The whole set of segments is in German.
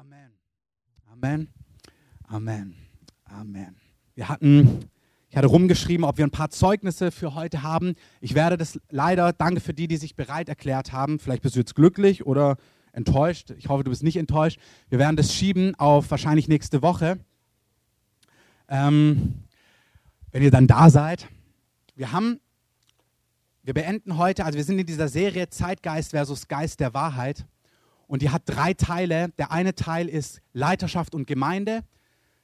Amen. Amen. Amen. Amen. Wir hatten, ich hatte rumgeschrieben, ob wir ein paar Zeugnisse für heute haben. Ich werde das leider, danke für die, die sich bereit erklärt haben. Vielleicht bist du jetzt glücklich oder enttäuscht. Ich hoffe, du bist nicht enttäuscht. Wir werden das schieben auf wahrscheinlich nächste Woche. Ähm, wenn ihr dann da seid. Wir haben, wir beenden heute, also wir sind in dieser Serie Zeitgeist versus Geist der Wahrheit. Und die hat drei Teile. Der eine Teil ist Leiterschaft und Gemeinde.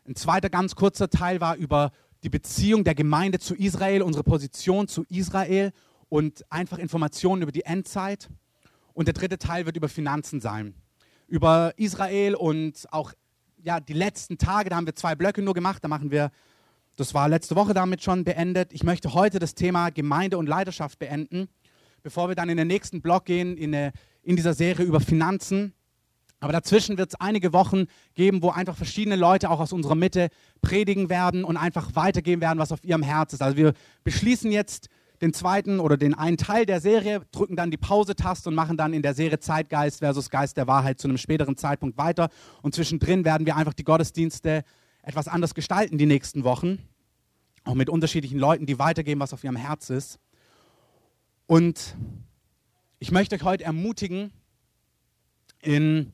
Ein zweiter ganz kurzer Teil war über die Beziehung der Gemeinde zu Israel, unsere Position zu Israel und einfach Informationen über die Endzeit. Und der dritte Teil wird über Finanzen sein. Über Israel und auch ja, die letzten Tage, da haben wir zwei Blöcke nur gemacht. Da machen wir, das war letzte Woche damit schon beendet. Ich möchte heute das Thema Gemeinde und Leidenschaft beenden, bevor wir dann in den nächsten Block gehen, in, eine, in dieser Serie über Finanzen. Aber dazwischen wird es einige Wochen geben, wo einfach verschiedene Leute auch aus unserer Mitte predigen werden und einfach weitergeben werden, was auf ihrem Herz ist. Also wir beschließen jetzt den zweiten oder den einen Teil der Serie, drücken dann die Pause-Taste und machen dann in der Serie Zeitgeist versus Geist der Wahrheit zu einem späteren Zeitpunkt weiter. Und zwischendrin werden wir einfach die Gottesdienste etwas anders gestalten die nächsten Wochen. Auch mit unterschiedlichen Leuten, die weitergeben, was auf ihrem Herz ist. Und ich möchte euch heute ermutigen, in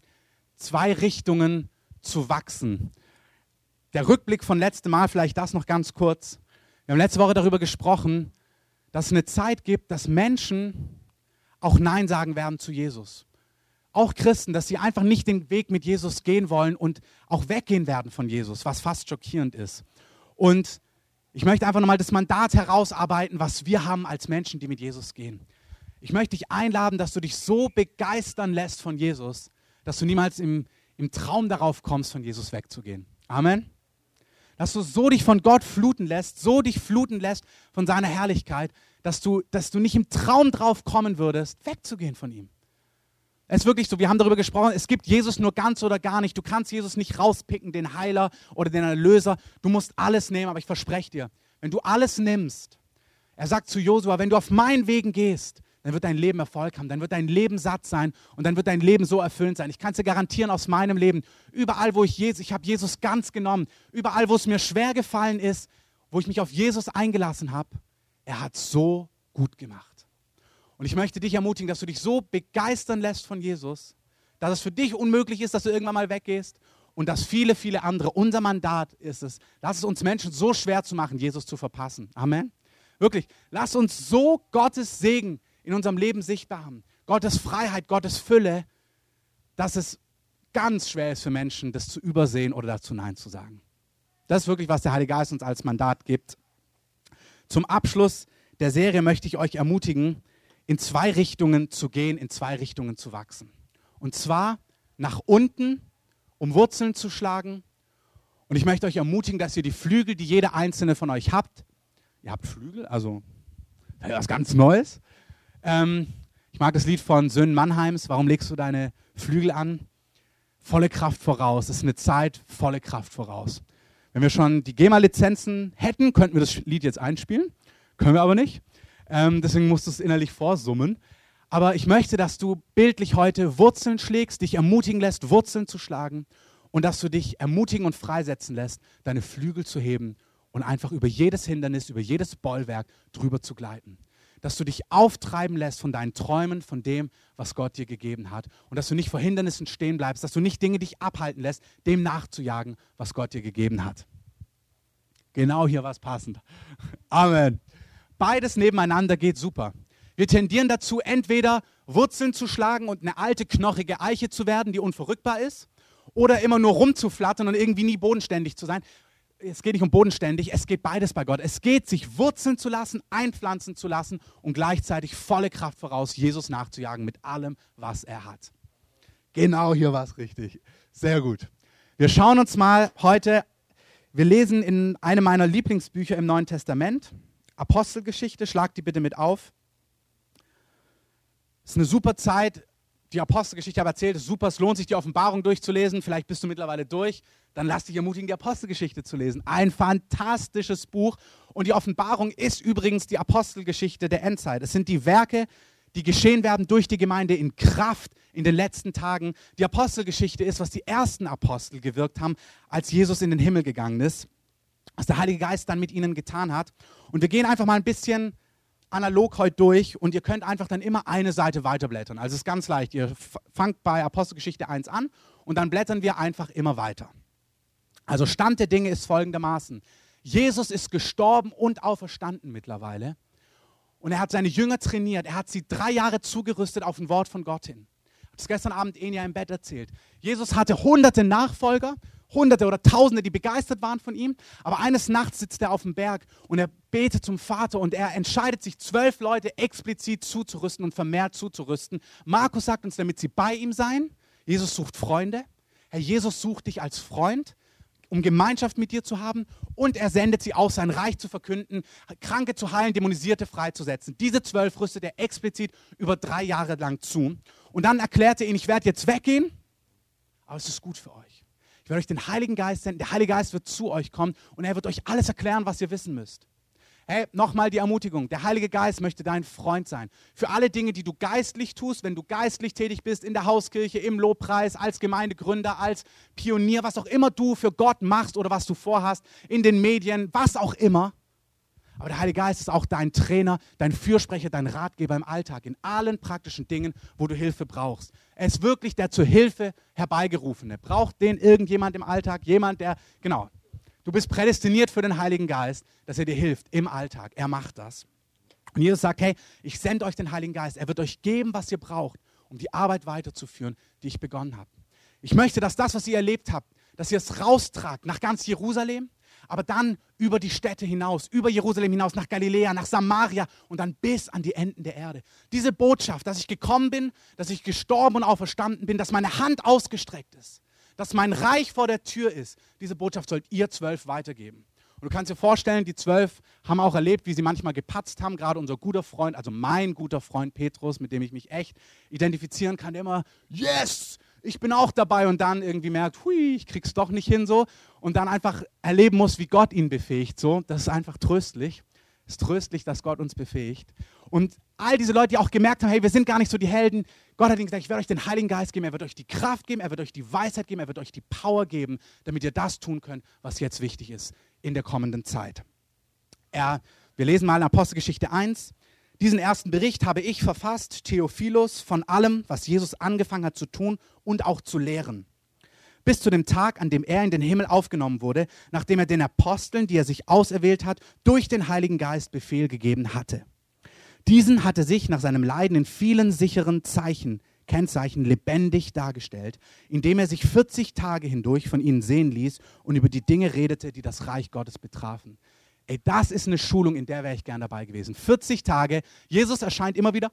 zwei Richtungen zu wachsen. Der Rückblick von letztem Mal, vielleicht das noch ganz kurz. Wir haben letzte Woche darüber gesprochen, dass es eine Zeit gibt, dass Menschen auch Nein sagen werden zu Jesus. Auch Christen, dass sie einfach nicht den Weg mit Jesus gehen wollen und auch weggehen werden von Jesus, was fast schockierend ist. Und ich möchte einfach nochmal das Mandat herausarbeiten, was wir haben als Menschen, die mit Jesus gehen. Ich möchte dich einladen, dass du dich so begeistern lässt von Jesus, dass du niemals im, im Traum darauf kommst, von Jesus wegzugehen. Amen. Dass du so dich von Gott fluten lässt, so dich fluten lässt von seiner Herrlichkeit, dass du, dass du nicht im Traum drauf kommen würdest, wegzugehen von ihm. Es ist wirklich so, wir haben darüber gesprochen, es gibt Jesus nur ganz oder gar nicht. Du kannst Jesus nicht rauspicken, den Heiler oder den Erlöser. Du musst alles nehmen, aber ich verspreche dir, wenn du alles nimmst, er sagt zu Josua, wenn du auf meinen Wegen gehst, dann wird dein Leben Erfolg haben, dann wird dein Leben satt sein und dann wird dein Leben so erfüllend sein. Ich kann es dir garantieren aus meinem Leben. Überall, wo ich Jesus, ich habe Jesus ganz genommen, überall, wo es mir schwer gefallen ist, wo ich mich auf Jesus eingelassen habe, er hat so gut gemacht. Und ich möchte dich ermutigen, dass du dich so begeistern lässt von Jesus, dass es für dich unmöglich ist, dass du irgendwann mal weggehst und dass viele, viele andere, unser Mandat ist es, lass es uns Menschen so schwer zu machen, Jesus zu verpassen. Amen. Wirklich, lass uns so Gottes Segen in unserem Leben sichtbar haben. Gottes Freiheit, Gottes Fülle, dass es ganz schwer ist für Menschen, das zu übersehen oder dazu Nein zu sagen. Das ist wirklich, was der Heilige Geist uns als Mandat gibt. Zum Abschluss der Serie möchte ich euch ermutigen, in zwei Richtungen zu gehen, in zwei Richtungen zu wachsen. Und zwar nach unten, um Wurzeln zu schlagen. Und ich möchte euch ermutigen, dass ihr die Flügel, die jeder einzelne von euch habt, ihr habt Flügel, also was ganz Neues, ähm, ich mag das Lied von Söhnen Mannheims. Warum legst du deine Flügel an? Volle Kraft voraus. Es ist eine Zeit, volle Kraft voraus. Wenn wir schon die GEMA-Lizenzen hätten, könnten wir das Lied jetzt einspielen. Können wir aber nicht. Ähm, deswegen musst du es innerlich vorsummen. Aber ich möchte, dass du bildlich heute Wurzeln schlägst, dich ermutigen lässt, Wurzeln zu schlagen und dass du dich ermutigen und freisetzen lässt, deine Flügel zu heben und einfach über jedes Hindernis, über jedes Bollwerk drüber zu gleiten dass du dich auftreiben lässt von deinen Träumen, von dem, was Gott dir gegeben hat. Und dass du nicht vor Hindernissen stehen bleibst, dass du nicht Dinge dich abhalten lässt, dem nachzujagen, was Gott dir gegeben hat. Genau hier war es passend. Amen. Beides nebeneinander geht super. Wir tendieren dazu, entweder Wurzeln zu schlagen und eine alte, knochige Eiche zu werden, die unverrückbar ist, oder immer nur rumzuflattern und irgendwie nie bodenständig zu sein es geht nicht um bodenständig, es geht beides bei Gott. Es geht, sich wurzeln zu lassen, einpflanzen zu lassen und gleichzeitig volle Kraft voraus, Jesus nachzujagen mit allem, was er hat. Genau hier war es richtig. Sehr gut. Wir schauen uns mal heute, wir lesen in einem meiner Lieblingsbücher im Neuen Testament, Apostelgeschichte, schlag die bitte mit auf. Es ist eine super Zeit, die Apostelgeschichte habe erzählt, ist super, es lohnt sich, die Offenbarung durchzulesen. Vielleicht bist du mittlerweile durch. Dann lass dich ermutigen, die Apostelgeschichte zu lesen. Ein fantastisches Buch. Und die Offenbarung ist übrigens die Apostelgeschichte der Endzeit. Es sind die Werke, die geschehen werden durch die Gemeinde in Kraft in den letzten Tagen. Die Apostelgeschichte ist, was die ersten Apostel gewirkt haben, als Jesus in den Himmel gegangen ist, was der Heilige Geist dann mit ihnen getan hat. Und wir gehen einfach mal ein bisschen analog heute durch und ihr könnt einfach dann immer eine Seite weiterblättern. Also es ist ganz leicht. Ihr fangt bei Apostelgeschichte 1 an und dann blättern wir einfach immer weiter. Also Stand der Dinge ist folgendermaßen. Jesus ist gestorben und auferstanden mittlerweile. Und er hat seine Jünger trainiert. Er hat sie drei Jahre zugerüstet auf ein Wort von Gott hin. Es gestern Abend Enya im Bett erzählt. Jesus hatte hunderte Nachfolger Hunderte oder Tausende, die begeistert waren von ihm. Aber eines Nachts sitzt er auf dem Berg und er betet zum Vater und er entscheidet sich, zwölf Leute explizit zuzurüsten und vermehrt zuzurüsten. Markus sagt uns, damit sie bei ihm seien. Jesus sucht Freunde. Herr Jesus sucht dich als Freund, um Gemeinschaft mit dir zu haben. Und er sendet sie aus, sein Reich zu verkünden, Kranke zu heilen, Dämonisierte freizusetzen. Diese zwölf rüstet er explizit über drei Jahre lang zu. Und dann erklärt er ihnen, ich werde jetzt weggehen, aber es ist gut für euch. Werde euch den Heiligen Geist senden. Der Heilige Geist wird zu euch kommen und er wird euch alles erklären, was ihr wissen müsst. Hey, nochmal die Ermutigung. Der Heilige Geist möchte dein Freund sein. Für alle Dinge, die du geistlich tust, wenn du geistlich tätig bist, in der Hauskirche, im Lobpreis, als Gemeindegründer, als Pionier, was auch immer du für Gott machst oder was du vorhast, in den Medien, was auch immer. Aber der Heilige Geist ist auch dein Trainer, dein Fürsprecher, dein Ratgeber im Alltag, in allen praktischen Dingen, wo du Hilfe brauchst. Er ist wirklich der zur Hilfe herbeigerufene. Braucht den irgendjemand im Alltag? Jemand, der, genau. Du bist prädestiniert für den Heiligen Geist, dass er dir hilft im Alltag. Er macht das. Und Jesus sagt, hey, ich sende euch den Heiligen Geist. Er wird euch geben, was ihr braucht, um die Arbeit weiterzuführen, die ich begonnen habe. Ich möchte, dass das, was ihr erlebt habt, dass ihr es raustragt nach ganz Jerusalem, aber dann über die Städte hinaus, über Jerusalem hinaus, nach Galiläa, nach Samaria und dann bis an die Enden der Erde. Diese Botschaft, dass ich gekommen bin, dass ich gestorben und auferstanden bin, dass meine Hand ausgestreckt ist, dass mein Reich vor der Tür ist, diese Botschaft sollt ihr zwölf weitergeben. Und du kannst dir vorstellen, die zwölf haben auch erlebt, wie sie manchmal gepatzt haben. Gerade unser guter Freund, also mein guter Freund Petrus, mit dem ich mich echt identifizieren kann, der immer, yes, ich bin auch dabei und dann irgendwie merkt, hui, ich krieg's doch nicht hin so und dann einfach erleben muss, wie Gott ihn befähigt so. Das ist einfach tröstlich. Es ist tröstlich, dass Gott uns befähigt. Und all diese Leute, die auch gemerkt haben, hey, wir sind gar nicht so die Helden. Gott hat ihnen gesagt, ich werde euch den Heiligen Geist geben, er wird euch die Kraft geben, er wird euch die Weisheit geben, er wird euch die Power geben, damit ihr das tun könnt, was jetzt wichtig ist in der kommenden Zeit. Er, wir lesen mal in Apostelgeschichte 1. Diesen ersten Bericht habe ich verfasst, Theophilus, von allem, was Jesus angefangen hat zu tun und auch zu lehren. Bis zu dem Tag, an dem er in den Himmel aufgenommen wurde, nachdem er den Aposteln, die er sich auserwählt hat, durch den Heiligen Geist Befehl gegeben hatte. Diesen hatte sich nach seinem Leiden in vielen sicheren Zeichen, Kennzeichen lebendig dargestellt, indem er sich 40 Tage hindurch von ihnen sehen ließ und über die Dinge redete, die das Reich Gottes betrafen. Ey, das ist eine Schulung, in der wäre ich gern dabei gewesen. 40 Tage, Jesus erscheint immer wieder,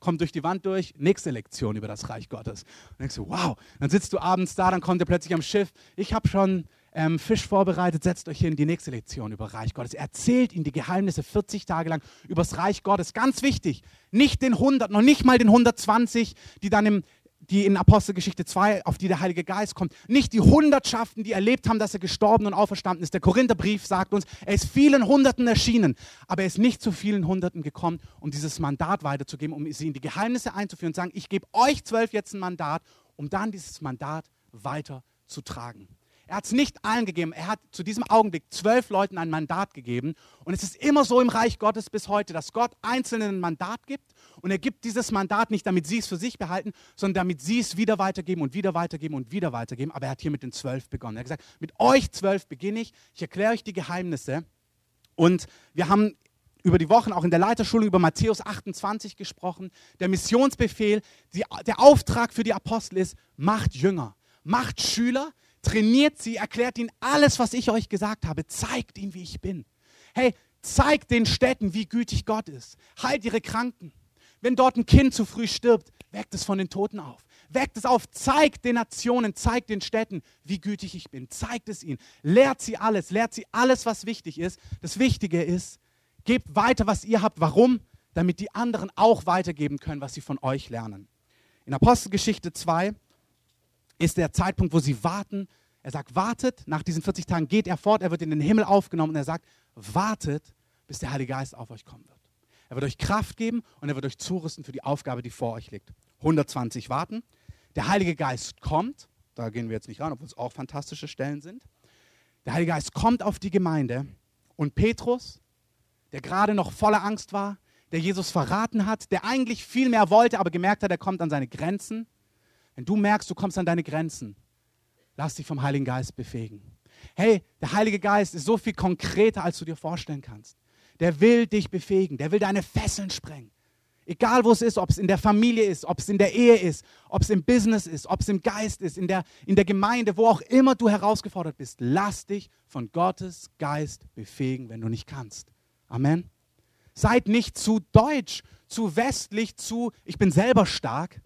kommt durch die Wand durch, nächste Lektion über das Reich Gottes. Und denkst du, wow, dann sitzt du abends da, dann kommt er plötzlich am Schiff. Ich habe schon ähm, Fisch vorbereitet, setzt euch hin, die nächste Lektion über Reich Gottes. Er erzählt ihnen die Geheimnisse 40 Tage lang über das Reich Gottes. Ganz wichtig, nicht den 100, noch nicht mal den 120, die dann im die in Apostelgeschichte 2, auf die der Heilige Geist kommt. Nicht die Hundertschaften, die erlebt haben, dass er gestorben und auferstanden ist. Der Korintherbrief sagt uns, er ist vielen Hunderten erschienen, aber er ist nicht zu vielen Hunderten gekommen, um dieses Mandat weiterzugeben, um sie in die Geheimnisse einzuführen und sagen, ich gebe euch zwölf jetzt ein Mandat, um dann dieses Mandat weiterzutragen. Er hat es nicht allen gegeben. Er hat zu diesem Augenblick zwölf Leuten ein Mandat gegeben. Und es ist immer so im Reich Gottes bis heute, dass Gott Einzelnen ein Mandat gibt. Und er gibt dieses Mandat nicht, damit sie es für sich behalten, sondern damit sie es wieder weitergeben und wieder weitergeben und wieder weitergeben. Aber er hat hier mit den zwölf begonnen. Er hat gesagt, mit euch zwölf beginne ich. Ich erkläre euch die Geheimnisse. Und wir haben über die Wochen auch in der Leiterschulung über Matthäus 28 gesprochen. Der Missionsbefehl, die, der Auftrag für die Apostel ist, macht Jünger, macht Schüler, trainiert sie, erklärt ihnen alles, was ich euch gesagt habe, zeigt ihnen, wie ich bin. Hey, zeigt den Städten, wie gütig Gott ist. Heilt ihre Kranken. Wenn dort ein Kind zu früh stirbt, weckt es von den Toten auf. Weckt es auf, zeigt den Nationen, zeigt den Städten, wie gütig ich bin. Zeigt es ihnen. Lehrt sie alles, lehrt sie alles, was wichtig ist. Das Wichtige ist, gebt weiter, was ihr habt. Warum? Damit die anderen auch weitergeben können, was sie von euch lernen. In Apostelgeschichte 2 ist der Zeitpunkt, wo sie warten. Er sagt, wartet, nach diesen 40 Tagen geht er fort, er wird in den Himmel aufgenommen und er sagt, wartet, bis der Heilige Geist auf euch kommen wird. er wird euch Kraft geben und er wird euch zurüsten für die Aufgabe, die vor euch liegt. 120 warten. Der Heilige Geist kommt, da gehen wir jetzt nicht ran, obwohl es auch fantastische Stellen sind. Der Heilige Geist kommt auf die Gemeinde und Petrus, der gerade noch voller Angst war, der Jesus verraten hat, der eigentlich viel mehr wollte, aber gemerkt hat, er kommt an seine Grenzen. Wenn du merkst, du kommst an deine Grenzen, lass dich vom Heiligen Geist befähigen. Hey, der Heilige Geist ist so viel konkreter, als du dir vorstellen kannst. Der will dich befähigen, der will deine Fesseln sprengen. Egal wo es ist, ob es in der Familie ist, ob es in der Ehe ist, ob es im Business ist, ob es im Geist ist, in der, in der Gemeinde, wo auch immer du herausgefordert bist, lass dich von Gottes Geist befähigen, wenn du nicht kannst. Amen. Seid nicht zu deutsch, zu westlich, zu ich bin selber stark.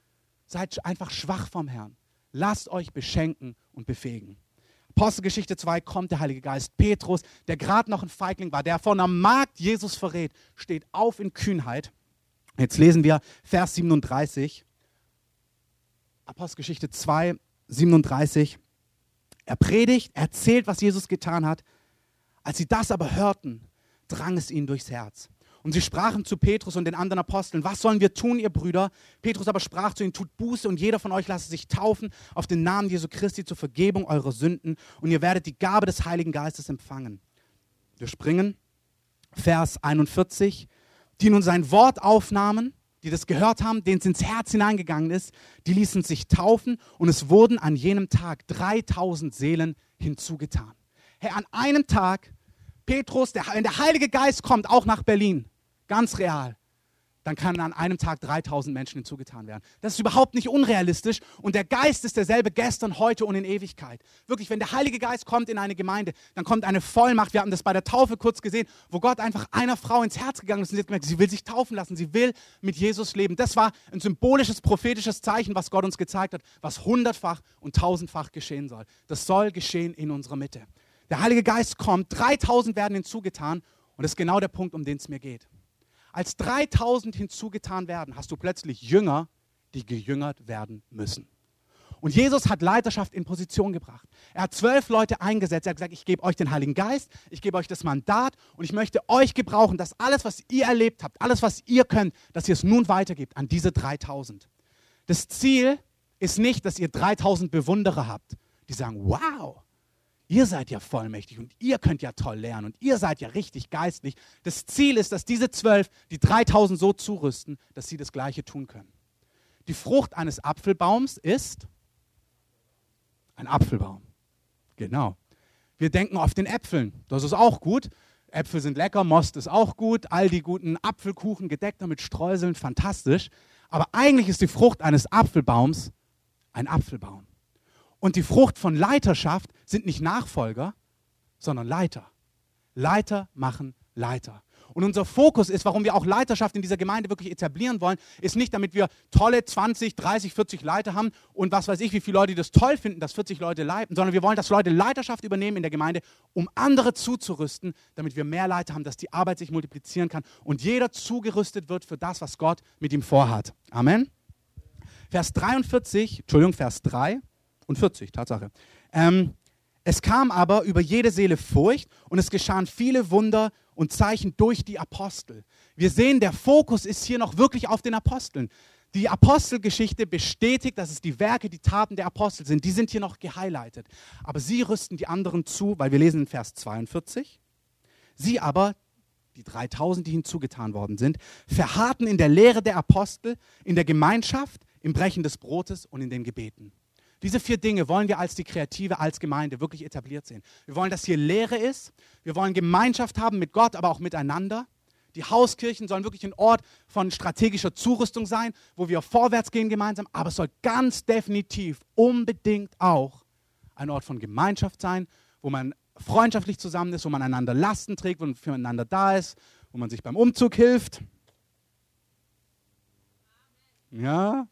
Seid einfach schwach vom Herrn. Lasst euch beschenken und befähigen. Apostelgeschichte 2 kommt der Heilige Geist. Petrus, der gerade noch ein Feigling war, der von der Magd Jesus verrät, steht auf in Kühnheit. Jetzt lesen wir Vers 37. Apostelgeschichte 2, 37. Er predigt, erzählt, was Jesus getan hat. Als sie das aber hörten, drang es ihnen durchs Herz. Und sie sprachen zu Petrus und den anderen Aposteln, was sollen wir tun, ihr Brüder? Petrus aber sprach zu ihnen, tut Buße und jeder von euch lasse sich taufen auf den Namen Jesu Christi zur Vergebung eurer Sünden und ihr werdet die Gabe des Heiligen Geistes empfangen. Wir springen, Vers 41, die nun sein Wort aufnahmen, die das gehört haben, denen es ins Herz hineingegangen ist, die ließen sich taufen und es wurden an jenem Tag 3000 Seelen hinzugetan. Hey, an einem Tag, Petrus, der, der Heilige Geist kommt, auch nach Berlin, ganz real, dann kann an einem Tag 3000 Menschen hinzugetan werden. Das ist überhaupt nicht unrealistisch und der Geist ist derselbe gestern, heute und in Ewigkeit. Wirklich, wenn der Heilige Geist kommt in eine Gemeinde, dann kommt eine Vollmacht. Wir haben das bei der Taufe kurz gesehen, wo Gott einfach einer Frau ins Herz gegangen ist und sie hat gemerkt, sie will sich taufen lassen, sie will mit Jesus leben. Das war ein symbolisches, prophetisches Zeichen, was Gott uns gezeigt hat, was hundertfach und tausendfach geschehen soll. Das soll geschehen in unserer Mitte. Der Heilige Geist kommt, 3000 werden hinzugetan und das ist genau der Punkt, um den es mir geht. Als 3000 hinzugetan werden, hast du plötzlich Jünger, die gejüngert werden müssen. Und Jesus hat Leiterschaft in Position gebracht. Er hat zwölf Leute eingesetzt. Er hat gesagt, ich gebe euch den Heiligen Geist, ich gebe euch das Mandat und ich möchte euch gebrauchen, dass alles, was ihr erlebt habt, alles, was ihr könnt, dass ihr es nun weitergebt an diese 3000. Das Ziel ist nicht, dass ihr 3000 Bewunderer habt, die sagen, wow, Ihr seid ja vollmächtig und ihr könnt ja toll lernen und ihr seid ja richtig geistlich. Das Ziel ist, dass diese zwölf die 3000 so zurüsten, dass sie das Gleiche tun können. Die Frucht eines Apfelbaums ist ein Apfelbaum. Genau. Wir denken auf den Äpfeln. Das ist auch gut. Äpfel sind lecker, Most ist auch gut. All die guten Apfelkuchen gedeckt mit Streuseln, fantastisch. Aber eigentlich ist die Frucht eines Apfelbaums ein Apfelbaum. Und die Frucht von Leiterschaft sind nicht Nachfolger, sondern Leiter. Leiter machen Leiter. Und unser Fokus ist, warum wir auch Leiterschaft in dieser Gemeinde wirklich etablieren wollen, ist nicht, damit wir tolle 20, 30, 40 Leiter haben und was weiß ich, wie viele Leute das toll finden, dass 40 Leute leiten, sondern wir wollen, dass Leute Leiterschaft übernehmen in der Gemeinde, um andere zuzurüsten, damit wir mehr Leiter haben, dass die Arbeit sich multiplizieren kann und jeder zugerüstet wird für das, was Gott mit ihm vorhat. Amen. Vers 43, Entschuldigung, Vers 3 und 40, Tatsache. Ähm, es kam aber über jede Seele Furcht und es geschahen viele Wunder und Zeichen durch die Apostel. Wir sehen, der Fokus ist hier noch wirklich auf den Aposteln. Die Apostelgeschichte bestätigt, dass es die Werke, die Taten der Apostel sind. Die sind hier noch gehighlightet. Aber sie rüsten die anderen zu, weil wir lesen in Vers 42. Sie aber, die 3000, die hinzugetan worden sind, verharrten in der Lehre der Apostel, in der Gemeinschaft, im Brechen des Brotes und in den Gebeten. Diese vier Dinge wollen wir als die Kreative, als Gemeinde wirklich etabliert sehen. Wir wollen, dass hier Lehre ist. Wir wollen Gemeinschaft haben mit Gott, aber auch miteinander. Die Hauskirchen sollen wirklich ein Ort von strategischer Zurüstung sein, wo wir vorwärts gehen gemeinsam. Aber es soll ganz definitiv unbedingt auch ein Ort von Gemeinschaft sein, wo man freundschaftlich zusammen ist, wo man einander Lasten trägt, wo man füreinander da ist, wo man sich beim Umzug hilft. Ja,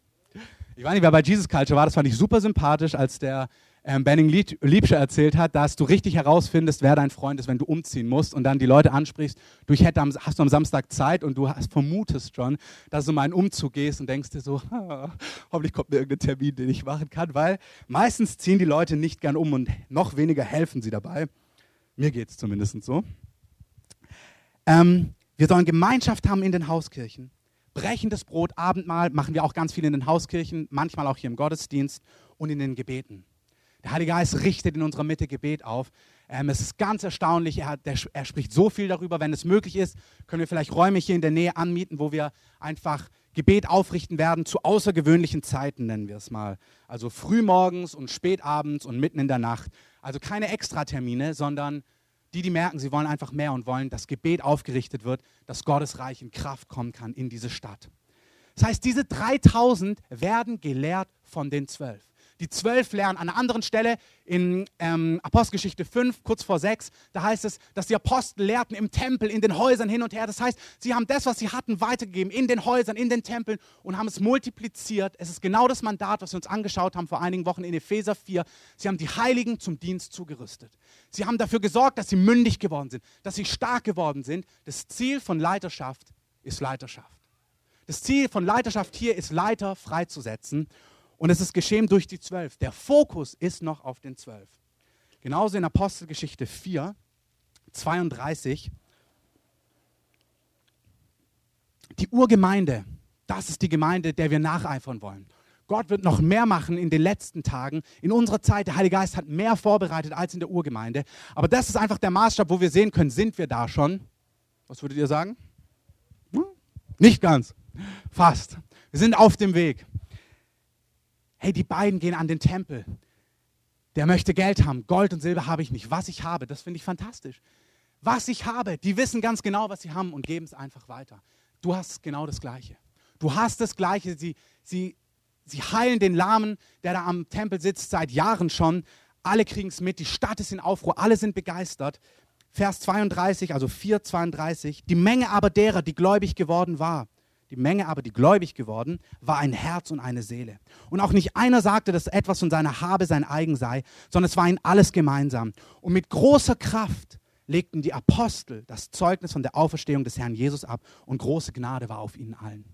ich weiß nicht, wer bei Jesus Culture war, das fand ich super sympathisch, als der ähm, Benning Liebscher erzählt hat, dass du richtig herausfindest, wer dein Freund ist, wenn du umziehen musst und dann die Leute ansprichst, du hätte am, hast du am Samstag Zeit und du hast, vermutest schon, dass du mal einen Umzug gehst und denkst dir so, hoffentlich kommt mir irgendein Termin, den ich machen kann, weil meistens ziehen die Leute nicht gern um und noch weniger helfen sie dabei. Mir geht es zumindest so. Ähm, Wir sollen Gemeinschaft haben in den Hauskirchen. Brechendes Brot, Abendmahl machen wir auch ganz viel in den Hauskirchen, manchmal auch hier im Gottesdienst und in den Gebeten. Der Heilige Geist richtet in unserer Mitte Gebet auf. Ähm, es ist ganz erstaunlich, er, der, er spricht so viel darüber. Wenn es möglich ist, können wir vielleicht Räume hier in der Nähe anmieten, wo wir einfach Gebet aufrichten werden zu außergewöhnlichen Zeiten, nennen wir es mal. Also frühmorgens und spätabends und mitten in der Nacht. Also keine Extratermine, sondern die, die merken, sie wollen einfach mehr und wollen, dass Gebet aufgerichtet wird, dass Gottes Reich in Kraft kommen kann in diese Stadt. Das heißt, diese 3000 werden gelehrt von den zwölf die zwölf lernen. An einer anderen Stelle in ähm, Apostelgeschichte 5, kurz vor 6, da heißt es, dass die Apostel lehrten im Tempel, in den Häusern hin und her. Das heißt, sie haben das, was sie hatten, weitergegeben in den Häusern, in den Tempeln und haben es multipliziert. Es ist genau das Mandat, was wir uns angeschaut haben vor einigen Wochen in Epheser 4. Sie haben die Heiligen zum Dienst zugerüstet. Sie haben dafür gesorgt, dass sie mündig geworden sind, dass sie stark geworden sind. Das Ziel von Leiterschaft ist Leiterschaft. Das Ziel von Leiterschaft hier ist, Leiter freizusetzen. Und es ist geschehen durch die zwölf. Der Fokus ist noch auf den zwölf. Genauso in Apostelgeschichte 4, 32. Die Urgemeinde, das ist die Gemeinde, der wir nacheifern wollen. Gott wird noch mehr machen in den letzten Tagen. In unserer Zeit, der Heilige Geist hat mehr vorbereitet als in der Urgemeinde. Aber das ist einfach der Maßstab, wo wir sehen können, sind wir da schon? Was würdet ihr sagen? Hm? Nicht ganz. Fast. Wir sind auf dem Weg hey, die beiden gehen an den Tempel. Der möchte Geld haben. Gold und Silber habe ich nicht. Was ich habe, das finde ich fantastisch. Was ich habe, die wissen ganz genau, was sie haben und geben es einfach weiter. Du hast genau das Gleiche. Du hast das Gleiche. Sie, sie, sie heilen den Lahmen, der da am Tempel sitzt, seit Jahren schon. Alle kriegen es mit. Die Stadt ist in Aufruhr. Alle sind begeistert. Vers 32, also 4, 32. Die Menge aber derer, die gläubig geworden war, die Menge aber, die gläubig geworden, war ein Herz und eine Seele. Und auch nicht einer sagte, dass etwas von seiner Habe sein eigen sei, sondern es war ihnen alles gemeinsam. Und mit großer Kraft legten die Apostel das Zeugnis von der Auferstehung des Herrn Jesus ab und große Gnade war auf ihnen allen.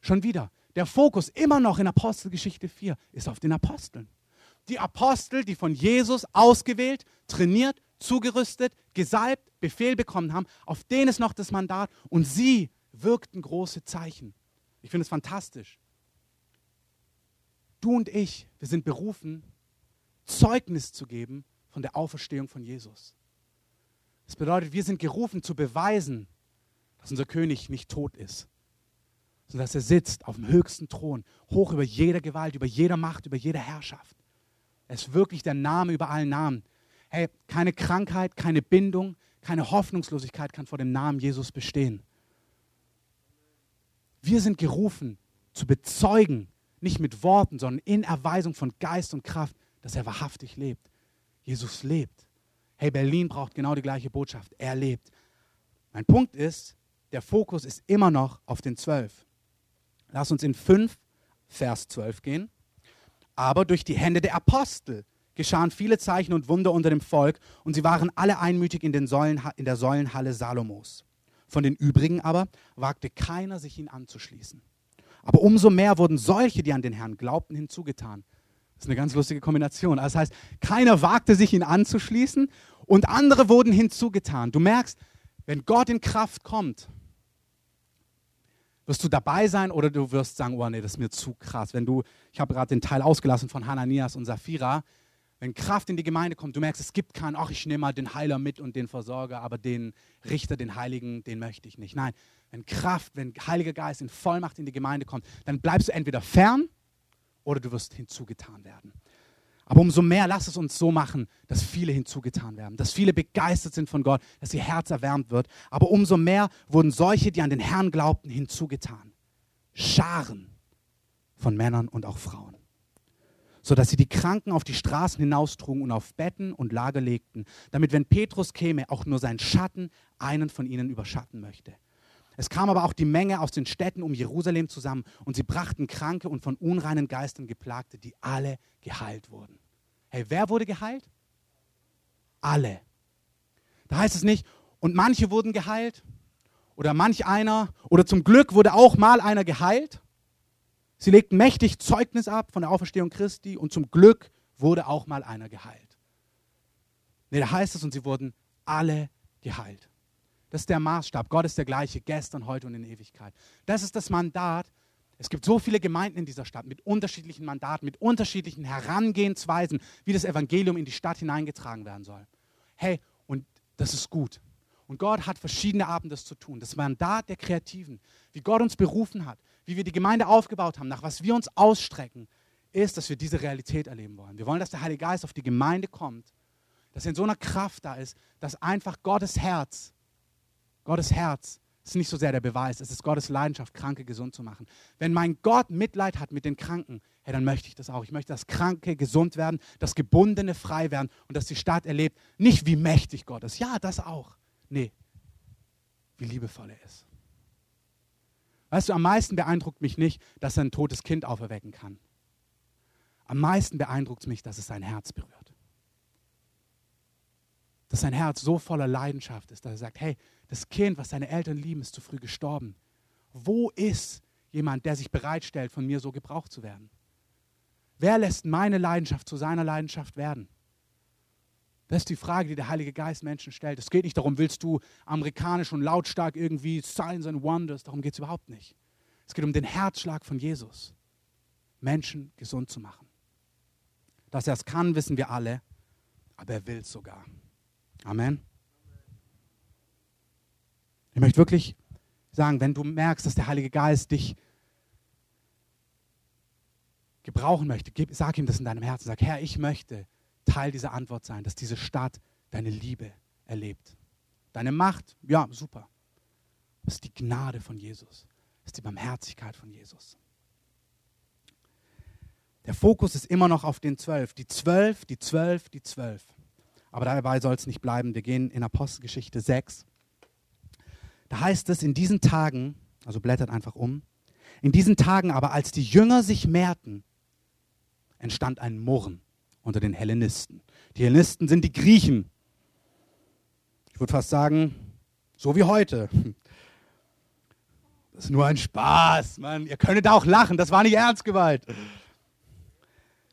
Schon wieder, der Fokus immer noch in Apostelgeschichte 4 ist auf den Aposteln. Die Apostel, die von Jesus ausgewählt, trainiert, zugerüstet, gesalbt, Befehl bekommen haben, auf denen ist noch das Mandat und sie wirkten große Zeichen. Ich finde es fantastisch. Du und ich, wir sind berufen, Zeugnis zu geben von der Auferstehung von Jesus. Das bedeutet, wir sind gerufen zu beweisen, dass unser König nicht tot ist, sondern dass er sitzt auf dem höchsten Thron, hoch über jeder Gewalt, über jeder Macht, über jede Herrschaft. Er ist wirklich der Name über allen Namen. Hey, keine Krankheit, keine Bindung, keine Hoffnungslosigkeit kann vor dem Namen Jesus bestehen. Wir sind gerufen zu bezeugen, nicht mit Worten, sondern in Erweisung von Geist und Kraft, dass er wahrhaftig lebt. Jesus lebt. Hey, Berlin braucht genau die gleiche Botschaft. Er lebt. Mein Punkt ist, der Fokus ist immer noch auf den Zwölf. Lass uns in 5, Vers 12 gehen. Aber durch die Hände der Apostel geschahen viele Zeichen und Wunder unter dem Volk und sie waren alle einmütig in, Säulen, in der Säulenhalle Salomos. Von den übrigen aber wagte keiner, sich ihn anzuschließen. Aber umso mehr wurden solche, die an den Herrn glaubten, hinzugetan. Das ist eine ganz lustige Kombination. Das heißt, keiner wagte sich ihn anzuschließen und andere wurden hinzugetan. Du merkst, wenn Gott in Kraft kommt, wirst du dabei sein oder du wirst sagen, oh nee, das ist mir zu krass. Wenn du, ich habe gerade den Teil ausgelassen von Hananias und Sapphira, wenn Kraft in die Gemeinde kommt, du merkst, es gibt keinen, ach, ich nehme mal den Heiler mit und den Versorger, aber den Richter, den Heiligen, den möchte ich nicht. Nein, wenn Kraft, wenn Heiliger Geist in Vollmacht in die Gemeinde kommt, dann bleibst du entweder fern oder du wirst hinzugetan werden. Aber umso mehr lass es uns so machen, dass viele hinzugetan werden, dass viele begeistert sind von Gott, dass ihr Herz erwärmt wird. Aber umso mehr wurden solche, die an den Herrn glaubten, hinzugetan. Scharen von Männern und auch Frauen sodass sie die Kranken auf die Straßen hinaustrugen und auf Betten und Lager legten, damit, wenn Petrus käme, auch nur sein Schatten einen von ihnen überschatten möchte. Es kam aber auch die Menge aus den Städten um Jerusalem zusammen und sie brachten Kranke und von unreinen Geistern Geplagte, die alle geheilt wurden. Hey, wer wurde geheilt? Alle. Da heißt es nicht, und manche wurden geheilt oder manch einer oder zum Glück wurde auch mal einer geheilt, Sie legten mächtig Zeugnis ab von der Auferstehung Christi und zum Glück wurde auch mal einer geheilt. Nee, da heißt es, und sie wurden alle geheilt. Das ist der Maßstab. Gott ist der gleiche, gestern, heute und in Ewigkeit. Das ist das Mandat. Es gibt so viele Gemeinden in dieser Stadt mit unterschiedlichen Mandaten, mit unterschiedlichen Herangehensweisen, wie das Evangelium in die Stadt hineingetragen werden soll. Hey, und das ist gut. Und Gott hat verschiedene Arten, das zu tun. Das Mandat der Kreativen, wie Gott uns berufen hat, wie wir die Gemeinde aufgebaut haben, nach was wir uns ausstrecken, ist, dass wir diese Realität erleben wollen. Wir wollen, dass der Heilige Geist auf die Gemeinde kommt, dass er in so einer Kraft da ist, dass einfach Gottes Herz, Gottes Herz, ist nicht so sehr der Beweis, es ist Gottes Leidenschaft, Kranke gesund zu machen. Wenn mein Gott Mitleid hat mit den Kranken, hey, dann möchte ich das auch. Ich möchte, dass Kranke gesund werden, dass Gebundene frei werden und dass die Stadt erlebt, nicht wie mächtig Gott ist. Ja, das auch. Nee, wie liebevoll er ist. Weißt du, am meisten beeindruckt mich nicht, dass er ein totes Kind auferwecken kann. Am meisten beeindruckt mich, dass es sein Herz berührt. Dass sein Herz so voller Leidenschaft ist, dass er sagt, hey, das Kind, was seine Eltern lieben, ist zu früh gestorben. Wo ist jemand, der sich bereitstellt, von mir so gebraucht zu werden? Wer lässt meine Leidenschaft zu seiner Leidenschaft werden? Das ist die Frage, die der Heilige Geist Menschen stellt. Es geht nicht darum, willst du amerikanisch und lautstark irgendwie Signs and Wonders. Darum geht es überhaupt nicht. Es geht um den Herzschlag von Jesus, Menschen gesund zu machen. Dass er es kann, wissen wir alle, aber er will es sogar. Amen. Ich möchte wirklich sagen, wenn du merkst, dass der Heilige Geist dich gebrauchen möchte, gib, sag ihm das in deinem Herzen. Sag, Herr, ich möchte Teil dieser Antwort sein, dass diese Stadt deine Liebe erlebt. Deine Macht, ja, super. Das ist die Gnade von Jesus. Das ist die Barmherzigkeit von Jesus. Der Fokus ist immer noch auf den Zwölf. Die Zwölf, die Zwölf, die Zwölf. Aber dabei soll es nicht bleiben. Wir gehen in Apostelgeschichte 6. Da heißt es, in diesen Tagen, also blättert einfach um, in diesen Tagen aber, als die Jünger sich mehrten, entstand ein Murren unter den Hellenisten. Die Hellenisten sind die Griechen. Ich würde fast sagen, so wie heute. Das ist nur ein Spaß, Mann. Ihr könntet auch lachen, das war nicht ernst gewalt.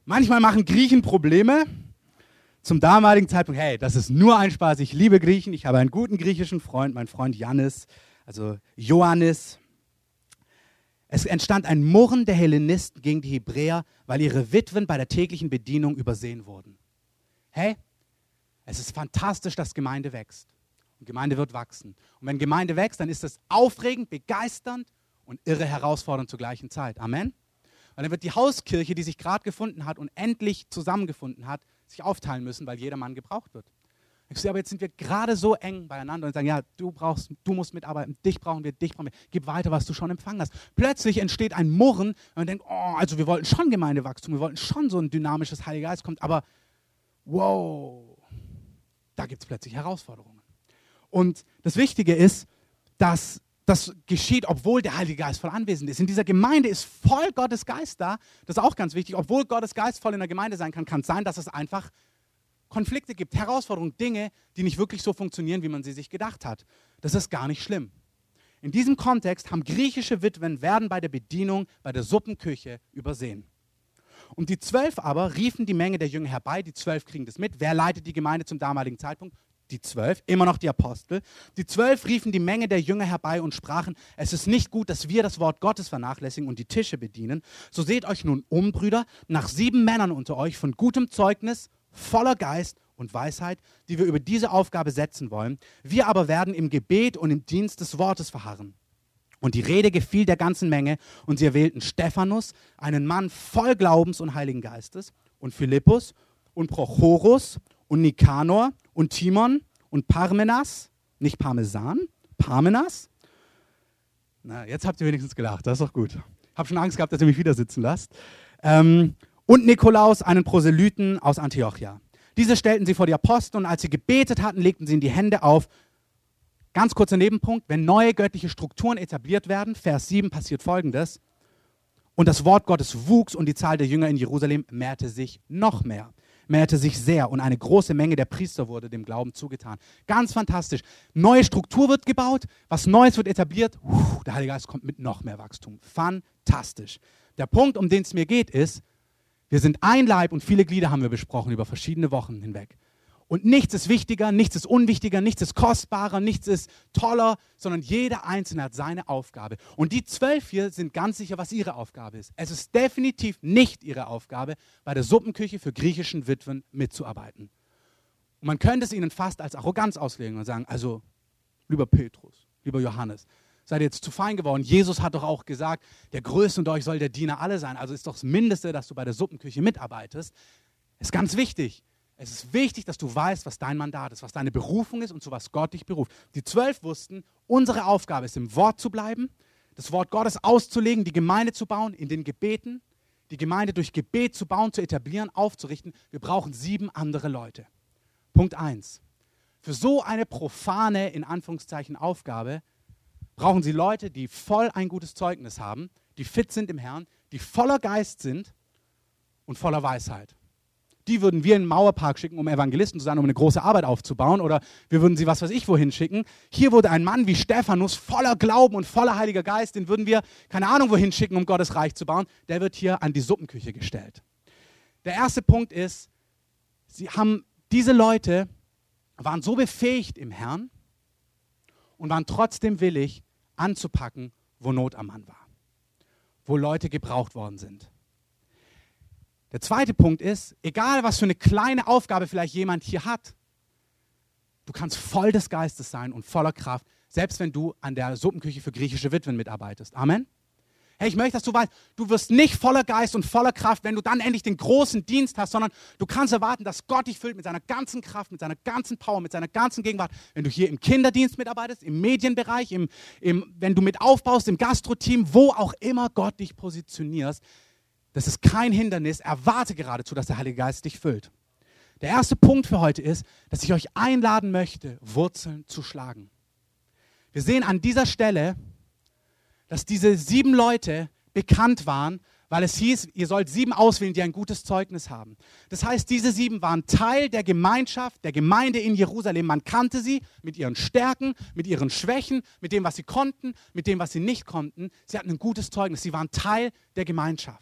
Manchmal machen Griechen Probleme. Zum damaligen Zeitpunkt, hey, das ist nur ein Spaß. Ich liebe Griechen. Ich habe einen guten griechischen Freund, mein Freund Janis, also Johannes. Es entstand ein Murren der Hellenisten gegen die Hebräer, weil ihre Witwen bei der täglichen Bedienung übersehen wurden. Hey, es ist fantastisch, dass Gemeinde wächst. Und Gemeinde wird wachsen. Und wenn Gemeinde wächst, dann ist es aufregend, begeisternd und irre herausfordernd zur gleichen Zeit. Amen. Und dann wird die Hauskirche, die sich gerade gefunden hat und endlich zusammengefunden hat, sich aufteilen müssen, weil jeder Mann gebraucht wird. Ich sehe, aber jetzt sind wir gerade so eng beieinander und sagen, ja, du brauchst, du musst mitarbeiten, dich brauchen wir, dich brauchen wir. Gib weiter, was du schon empfangen hast. Plötzlich entsteht ein Murren und man denkt, oh, also wir wollten schon Gemeindewachstum, wir wollten schon so ein dynamisches Heiliger Geist kommt, aber wow, da gibt es plötzlich Herausforderungen. Und das Wichtige ist, dass das geschieht, obwohl der Heilige Geist voll anwesend ist. In dieser Gemeinde ist voll Gottes Geist da. Das ist auch ganz wichtig. Obwohl Gottes Geist voll in der Gemeinde sein kann, kann es sein, dass es einfach Konflikte gibt, Herausforderungen, Dinge, die nicht wirklich so funktionieren, wie man sie sich gedacht hat. Das ist gar nicht schlimm. In diesem Kontext haben griechische Witwen werden bei der Bedienung, bei der Suppenküche übersehen. Und die zwölf aber riefen die Menge der Jünger herbei. Die zwölf kriegen das mit. Wer leitet die Gemeinde zum damaligen Zeitpunkt? Die zwölf, immer noch die Apostel. Die zwölf riefen die Menge der Jünger herbei und sprachen, es ist nicht gut, dass wir das Wort Gottes vernachlässigen und die Tische bedienen. So seht euch nun um, Brüder, nach sieben Männern unter euch von gutem Zeugnis voller Geist und Weisheit, die wir über diese Aufgabe setzen wollen. Wir aber werden im Gebet und im Dienst des Wortes verharren. Und die Rede gefiel der ganzen Menge, und sie erwählten Stephanus, einen Mann voll Glaubens und Heiligen Geistes, und Philippus und Prochorus und Nikanor und Timon und Parmenas, nicht Parmesan, Parmenas. Na, jetzt habt ihr wenigstens gelacht, das ist doch gut. Hab schon Angst gehabt, dass ihr mich wieder sitzen lasst. Ähm, und Nikolaus, einen Proselyten aus Antiochia. Diese stellten sie vor die Apostel und als sie gebetet hatten, legten sie ihnen die Hände auf. Ganz kurzer Nebenpunkt, wenn neue göttliche Strukturen etabliert werden, Vers 7 passiert folgendes. Und das Wort Gottes wuchs und die Zahl der Jünger in Jerusalem mehrte sich noch mehr, mehrte sich sehr und eine große Menge der Priester wurde dem Glauben zugetan. Ganz fantastisch. Neue Struktur wird gebaut, was Neues wird etabliert. Der Heilige Geist kommt mit noch mehr Wachstum. Fantastisch. Der Punkt, um den es mir geht, ist, wir sind ein Leib und viele Glieder haben wir besprochen über verschiedene Wochen hinweg. Und nichts ist wichtiger, nichts ist unwichtiger, nichts ist kostbarer, nichts ist toller, sondern jeder Einzelne hat seine Aufgabe. Und die zwölf hier sind ganz sicher, was ihre Aufgabe ist. Es ist definitiv nicht ihre Aufgabe, bei der Suppenküche für griechischen Witwen mitzuarbeiten. Und man könnte es ihnen fast als Arroganz auslegen und sagen, also lieber Petrus, lieber Johannes, seid ihr jetzt zu fein geworden. Jesus hat doch auch gesagt, der Größte unter euch soll der Diener alle sein. Also ist doch das Mindeste, dass du bei der Suppenküche mitarbeitest. Ist ganz wichtig. Es ist wichtig, dass du weißt, was dein Mandat ist, was deine Berufung ist und zu was Gott dich beruft. Die zwölf wussten, unsere Aufgabe ist, im Wort zu bleiben, das Wort Gottes auszulegen, die Gemeinde zu bauen, in den Gebeten, die Gemeinde durch Gebet zu bauen, zu etablieren, aufzurichten. Wir brauchen sieben andere Leute. Punkt eins: Für so eine profane, in Anführungszeichen, Aufgabe brauchen sie Leute, die voll ein gutes Zeugnis haben, die fit sind im Herrn, die voller Geist sind und voller Weisheit die würden wir in den Mauerpark schicken, um Evangelisten zu sein, um eine große Arbeit aufzubauen. Oder wir würden sie was weiß ich wohin schicken. Hier wurde ein Mann wie Stephanus voller Glauben und voller Heiliger Geist, den würden wir keine Ahnung wohin schicken, um Gottes Reich zu bauen. Der wird hier an die Suppenküche gestellt. Der erste Punkt ist, sie haben, diese Leute waren so befähigt im Herrn und waren trotzdem willig anzupacken, wo Not am Mann war. Wo Leute gebraucht worden sind. Der zweite Punkt ist, egal was für eine kleine Aufgabe vielleicht jemand hier hat, du kannst voll des Geistes sein und voller Kraft, selbst wenn du an der Suppenküche für griechische Witwen mitarbeitest. Amen. Hey, ich möchte, dass du weißt, du wirst nicht voller Geist und voller Kraft, wenn du dann endlich den großen Dienst hast, sondern du kannst erwarten, dass Gott dich füllt mit seiner ganzen Kraft, mit seiner ganzen Power, mit seiner ganzen Gegenwart. Wenn du hier im Kinderdienst mitarbeitest, im Medienbereich, im, im, wenn du mit aufbaust, im Gastroteam, wo auch immer Gott dich positionierst, das ist kein Hindernis. Erwarte geradezu, dass der Heilige Geist dich füllt. Der erste Punkt für heute ist, dass ich euch einladen möchte, Wurzeln zu schlagen. Wir sehen an dieser Stelle, dass diese sieben Leute bekannt waren, weil es hieß, ihr sollt sieben auswählen, die ein gutes Zeugnis haben. Das heißt, diese sieben waren Teil der Gemeinschaft, der Gemeinde in Jerusalem. Man kannte sie mit ihren Stärken, mit ihren Schwächen, mit dem, was sie konnten, mit dem, was sie nicht konnten. Sie hatten ein gutes Zeugnis. Sie waren Teil der Gemeinschaft.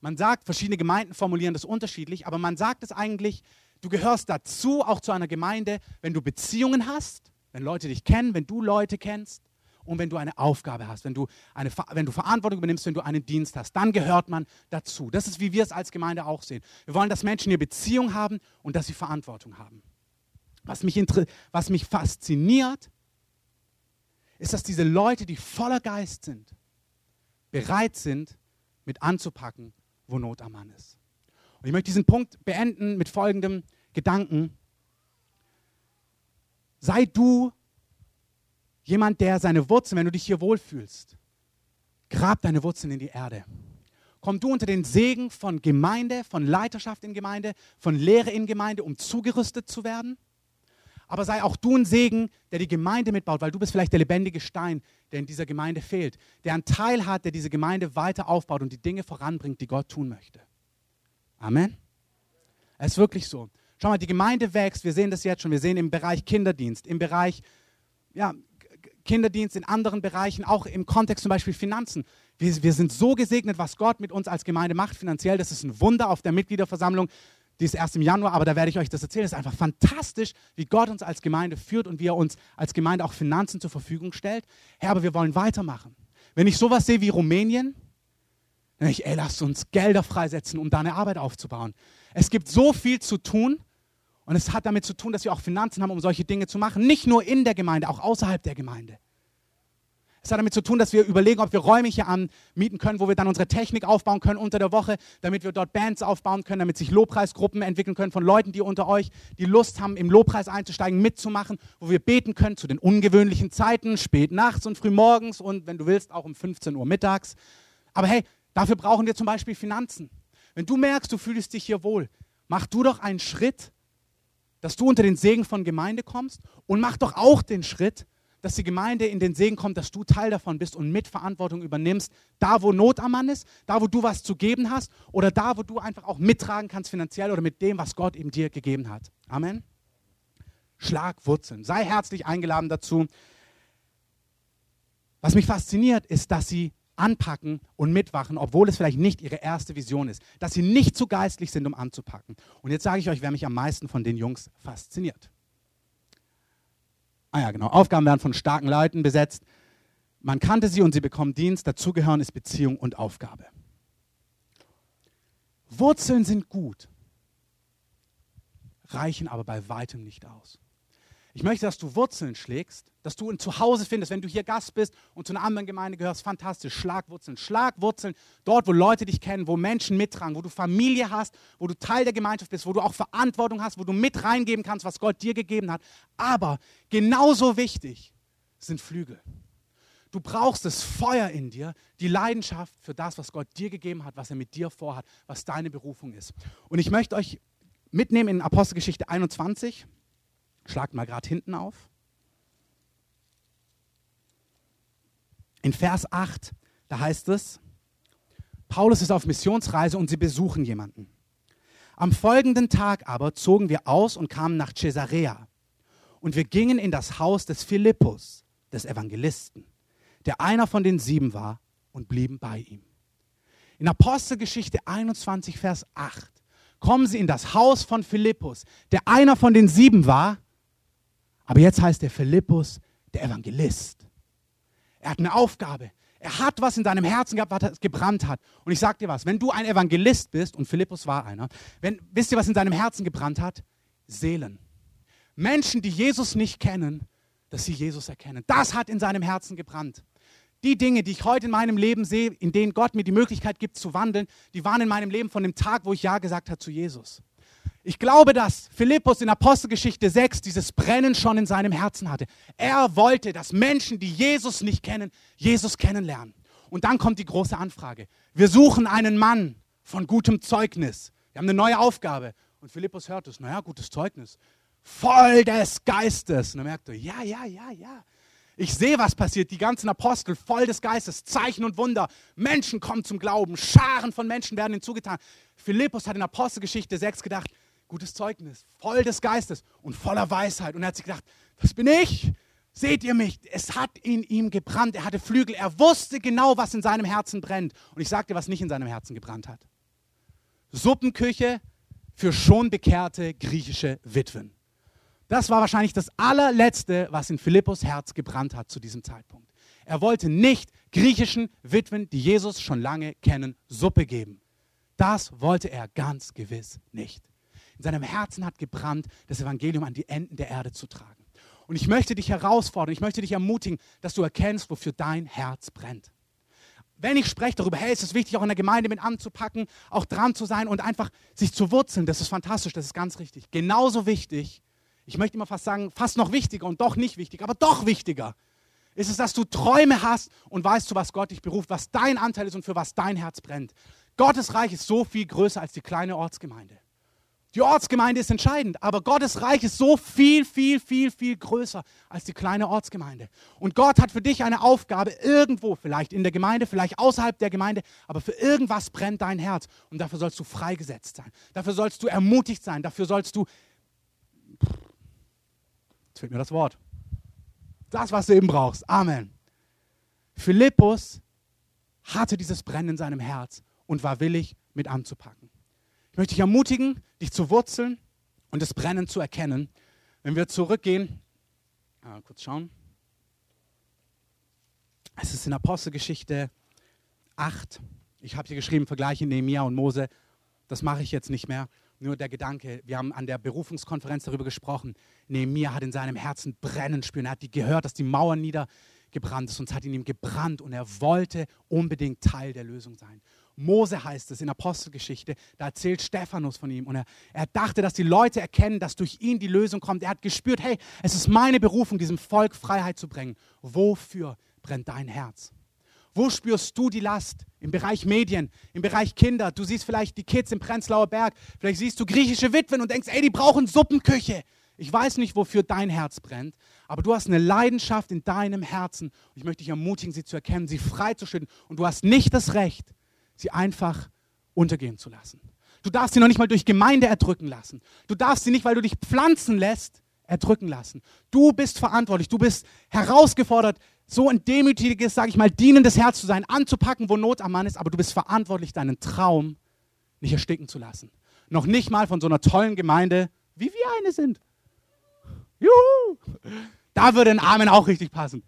Man sagt, verschiedene Gemeinden formulieren das unterschiedlich, aber man sagt es eigentlich, du gehörst dazu, auch zu einer Gemeinde, wenn du Beziehungen hast, wenn Leute dich kennen, wenn du Leute kennst und wenn du eine Aufgabe hast, wenn du, eine, wenn du Verantwortung übernimmst, wenn du einen Dienst hast, dann gehört man dazu. Das ist, wie wir es als Gemeinde auch sehen. Wir wollen, dass Menschen hier Beziehung haben und dass sie Verantwortung haben. Was mich, was mich fasziniert, ist, dass diese Leute, die voller Geist sind, bereit sind, mit anzupacken wo Not am Mann ist. Und ich möchte diesen Punkt beenden mit folgendem Gedanken. Sei du jemand, der seine Wurzeln, wenn du dich hier wohlfühlst, grab deine Wurzeln in die Erde. Komm du unter den Segen von Gemeinde, von Leiterschaft in Gemeinde, von Lehre in Gemeinde, um zugerüstet zu werden. Aber sei auch du ein Segen, der die Gemeinde mitbaut, weil du bist vielleicht der lebendige Stein, der in dieser Gemeinde fehlt, der einen Teil hat, der diese Gemeinde weiter aufbaut und die Dinge voranbringt, die Gott tun möchte. Amen. Es ist wirklich so. Schau mal, die Gemeinde wächst, wir sehen das jetzt schon, wir sehen im Bereich Kinderdienst, im Bereich ja, Kinderdienst, in anderen Bereichen, auch im Kontext zum Beispiel Finanzen. Wir, wir sind so gesegnet, was Gott mit uns als Gemeinde macht finanziell. Das ist ein Wunder auf der Mitgliederversammlung. Die ist erst im Januar, aber da werde ich euch das erzählen. Es ist einfach fantastisch, wie Gott uns als Gemeinde führt und wie er uns als Gemeinde auch Finanzen zur Verfügung stellt. Herr, aber wir wollen weitermachen. Wenn ich sowas sehe wie Rumänien, dann denke ich, ey, lasst uns Gelder freisetzen, um da eine Arbeit aufzubauen. Es gibt so viel zu tun und es hat damit zu tun, dass wir auch Finanzen haben, um solche Dinge zu machen. Nicht nur in der Gemeinde, auch außerhalb der Gemeinde. Es hat damit zu tun, dass wir überlegen, ob wir Räume hier anmieten können, wo wir dann unsere Technik aufbauen können unter der Woche, damit wir dort Bands aufbauen können, damit sich Lobpreisgruppen entwickeln können von Leuten, die unter euch die Lust haben, im Lobpreis einzusteigen, mitzumachen, wo wir beten können zu den ungewöhnlichen Zeiten, spät nachts und früh morgens und wenn du willst, auch um 15 Uhr mittags. Aber hey, dafür brauchen wir zum Beispiel Finanzen. Wenn du merkst, du fühlst dich hier wohl, mach du doch einen Schritt, dass du unter den Segen von Gemeinde kommst und mach doch auch den Schritt, dass die Gemeinde in den Segen kommt, dass du Teil davon bist und Mitverantwortung übernimmst, da wo Not am Mann ist, da wo du was zu geben hast oder da wo du einfach auch mittragen kannst finanziell oder mit dem, was Gott eben dir gegeben hat. Amen. Schlag Wurzeln. Sei herzlich eingeladen dazu. Was mich fasziniert, ist, dass sie anpacken und mitwachen, obwohl es vielleicht nicht ihre erste Vision ist. Dass sie nicht zu geistlich sind, um anzupacken. Und jetzt sage ich euch, wer mich am meisten von den Jungs fasziniert. Ah ja, genau. Aufgaben werden von starken Leuten besetzt. Man kannte sie und sie bekommen Dienst. Dazugehören ist Beziehung und Aufgabe. Wurzeln sind gut, reichen aber bei weitem nicht aus. Ich möchte, dass du Wurzeln schlägst, dass du ein Zuhause findest, wenn du hier Gast bist und zu einer anderen Gemeinde gehörst. Fantastisch. Schlagwurzeln. Schlagwurzeln dort, wo Leute dich kennen, wo Menschen mittragen, wo du Familie hast, wo du Teil der Gemeinschaft bist, wo du auch Verantwortung hast, wo du mit reingeben kannst, was Gott dir gegeben hat. Aber genauso wichtig sind Flügel. Du brauchst das Feuer in dir, die Leidenschaft für das, was Gott dir gegeben hat, was er mit dir vorhat, was deine Berufung ist. Und ich möchte euch mitnehmen in Apostelgeschichte 21. Schlagt mal gerade hinten auf. In Vers 8, da heißt es, Paulus ist auf Missionsreise und sie besuchen jemanden. Am folgenden Tag aber zogen wir aus und kamen nach Caesarea. Und wir gingen in das Haus des Philippus, des Evangelisten, der einer von den sieben war, und blieben bei ihm. In Apostelgeschichte 21, Vers 8 kommen sie in das Haus von Philippus, der einer von den sieben war aber jetzt heißt er Philippus der Evangelist. Er hat eine Aufgabe. Er hat was in seinem Herzen gehabt, was gebrannt hat. Und ich sage dir was, wenn du ein Evangelist bist, und Philippus war einer, wenn, wisst ihr, was in seinem Herzen gebrannt hat? Seelen. Menschen, die Jesus nicht kennen, dass sie Jesus erkennen. Das hat in seinem Herzen gebrannt. Die Dinge, die ich heute in meinem Leben sehe, in denen Gott mir die Möglichkeit gibt zu wandeln, die waren in meinem Leben von dem Tag, wo ich Ja gesagt habe zu Jesus. Ich glaube, dass Philippus in Apostelgeschichte 6 dieses Brennen schon in seinem Herzen hatte. Er wollte, dass Menschen, die Jesus nicht kennen, Jesus kennenlernen. Und dann kommt die große Anfrage. Wir suchen einen Mann von gutem Zeugnis. Wir haben eine neue Aufgabe. Und Philippus hört es. Naja, gutes Zeugnis. Voll des Geistes. Und er merkt, ja, ja, ja, ja. Ich sehe, was passiert. Die ganzen Apostel voll des Geistes, Zeichen und Wunder. Menschen kommen zum Glauben. Scharen von Menschen werden hinzugetan. Philippus hat in Apostelgeschichte 6 gedacht, gutes Zeugnis, voll des Geistes und voller Weisheit. Und er hat sich gedacht, das bin ich. Seht ihr mich? Es hat in ihm gebrannt. Er hatte Flügel. Er wusste genau, was in seinem Herzen brennt. Und ich dir, was nicht in seinem Herzen gebrannt hat. Suppenküche für schon bekehrte griechische Witwen. Das war wahrscheinlich das allerletzte, was in Philippus Herz gebrannt hat zu diesem Zeitpunkt. Er wollte nicht griechischen Witwen, die Jesus schon lange kennen, Suppe geben. Das wollte er ganz gewiss nicht in seinem Herzen hat gebrannt, das Evangelium an die Enden der Erde zu tragen. Und ich möchte dich herausfordern, ich möchte dich ermutigen, dass du erkennst, wofür dein Herz brennt. Wenn ich spreche darüber, hey, es ist wichtig, auch in der Gemeinde mit anzupacken, auch dran zu sein und einfach sich zu wurzeln, das ist fantastisch, das ist ganz richtig. Genauso wichtig, ich möchte immer fast sagen, fast noch wichtiger und doch nicht wichtig, aber doch wichtiger, ist es, dass du Träume hast und weißt, zu was Gott dich beruft, was dein Anteil ist und für was dein Herz brennt. Gottes Reich ist so viel größer als die kleine Ortsgemeinde. Die Ortsgemeinde ist entscheidend, aber Gottes Reich ist so viel, viel, viel, viel größer als die kleine Ortsgemeinde. Und Gott hat für dich eine Aufgabe irgendwo, vielleicht in der Gemeinde, vielleicht außerhalb der Gemeinde, aber für irgendwas brennt dein Herz. Und dafür sollst du freigesetzt sein. Dafür sollst du ermutigt sein. Dafür sollst du. Jetzt fehlt mir das Wort. Das, was du eben brauchst. Amen. Philippus hatte dieses Brennen in seinem Herz und war willig, mit anzupacken. Ich möchte dich ermutigen, dich zu wurzeln und das Brennen zu erkennen. Wenn wir zurückgehen, ah, kurz schauen. Es ist in Apostelgeschichte 8. Ich habe hier geschrieben, Vergleiche Nehemiah und Mose. Das mache ich jetzt nicht mehr. Nur der Gedanke, wir haben an der Berufungskonferenz darüber gesprochen. Nehemiah hat in seinem Herzen brennen spüren. Er hat gehört, dass die Mauer niedergebrannt ist und es hat in ihm gebrannt und er wollte unbedingt Teil der Lösung sein. Mose heißt es in Apostelgeschichte, da erzählt Stephanus von ihm und er, er dachte, dass die Leute erkennen, dass durch ihn die Lösung kommt. Er hat gespürt, hey, es ist meine Berufung, diesem Volk Freiheit zu bringen. Wofür brennt dein Herz? Wo spürst du die Last? Im Bereich Medien, im Bereich Kinder. Du siehst vielleicht die Kids im Prenzlauer Berg. Vielleicht siehst du griechische Witwen und denkst, ey, die brauchen Suppenküche. Ich weiß nicht, wofür dein Herz brennt, aber du hast eine Leidenschaft in deinem Herzen. Und ich möchte dich ermutigen, sie zu erkennen, sie freizuschütten. Und du hast nicht das Recht, sie einfach untergehen zu lassen. Du darfst sie noch nicht mal durch Gemeinde erdrücken lassen. Du darfst sie nicht, weil du dich pflanzen lässt, erdrücken lassen. Du bist verantwortlich, du bist herausgefordert, so ein demütiges, sage ich mal, dienendes Herz zu sein, anzupacken, wo Not am Mann ist, aber du bist verantwortlich, deinen Traum nicht ersticken zu lassen. Noch nicht mal von so einer tollen Gemeinde, wie wir eine sind. Juhu! Da würde ein Amen auch richtig passen.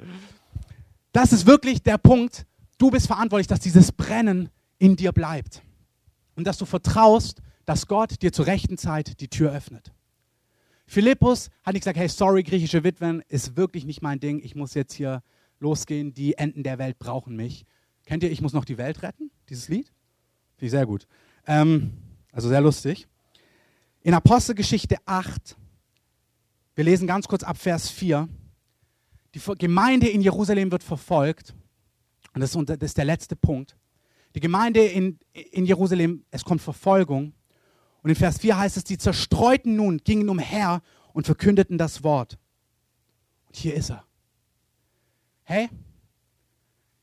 Das ist wirklich der Punkt. Du bist verantwortlich, dass dieses Brennen in dir bleibt. Und dass du vertraust, dass Gott dir zur rechten Zeit die Tür öffnet. Philippus hat nicht gesagt, hey, sorry, griechische Witwen, ist wirklich nicht mein Ding. Ich muss jetzt hier losgehen. Die Enden der Welt brauchen mich. Kennt ihr, ich muss noch die Welt retten? Dieses Lied? Finde ich sehr gut. Ähm, also sehr lustig. In Apostelgeschichte 8, wir lesen ganz kurz ab Vers 4. Die Gemeinde in Jerusalem wird verfolgt. Und das ist, das ist der letzte Punkt. Die Gemeinde in, in Jerusalem, es kommt Verfolgung. Und in Vers 4 heißt es, die Zerstreuten nun gingen umher und verkündeten das Wort. Und hier ist er. Hey,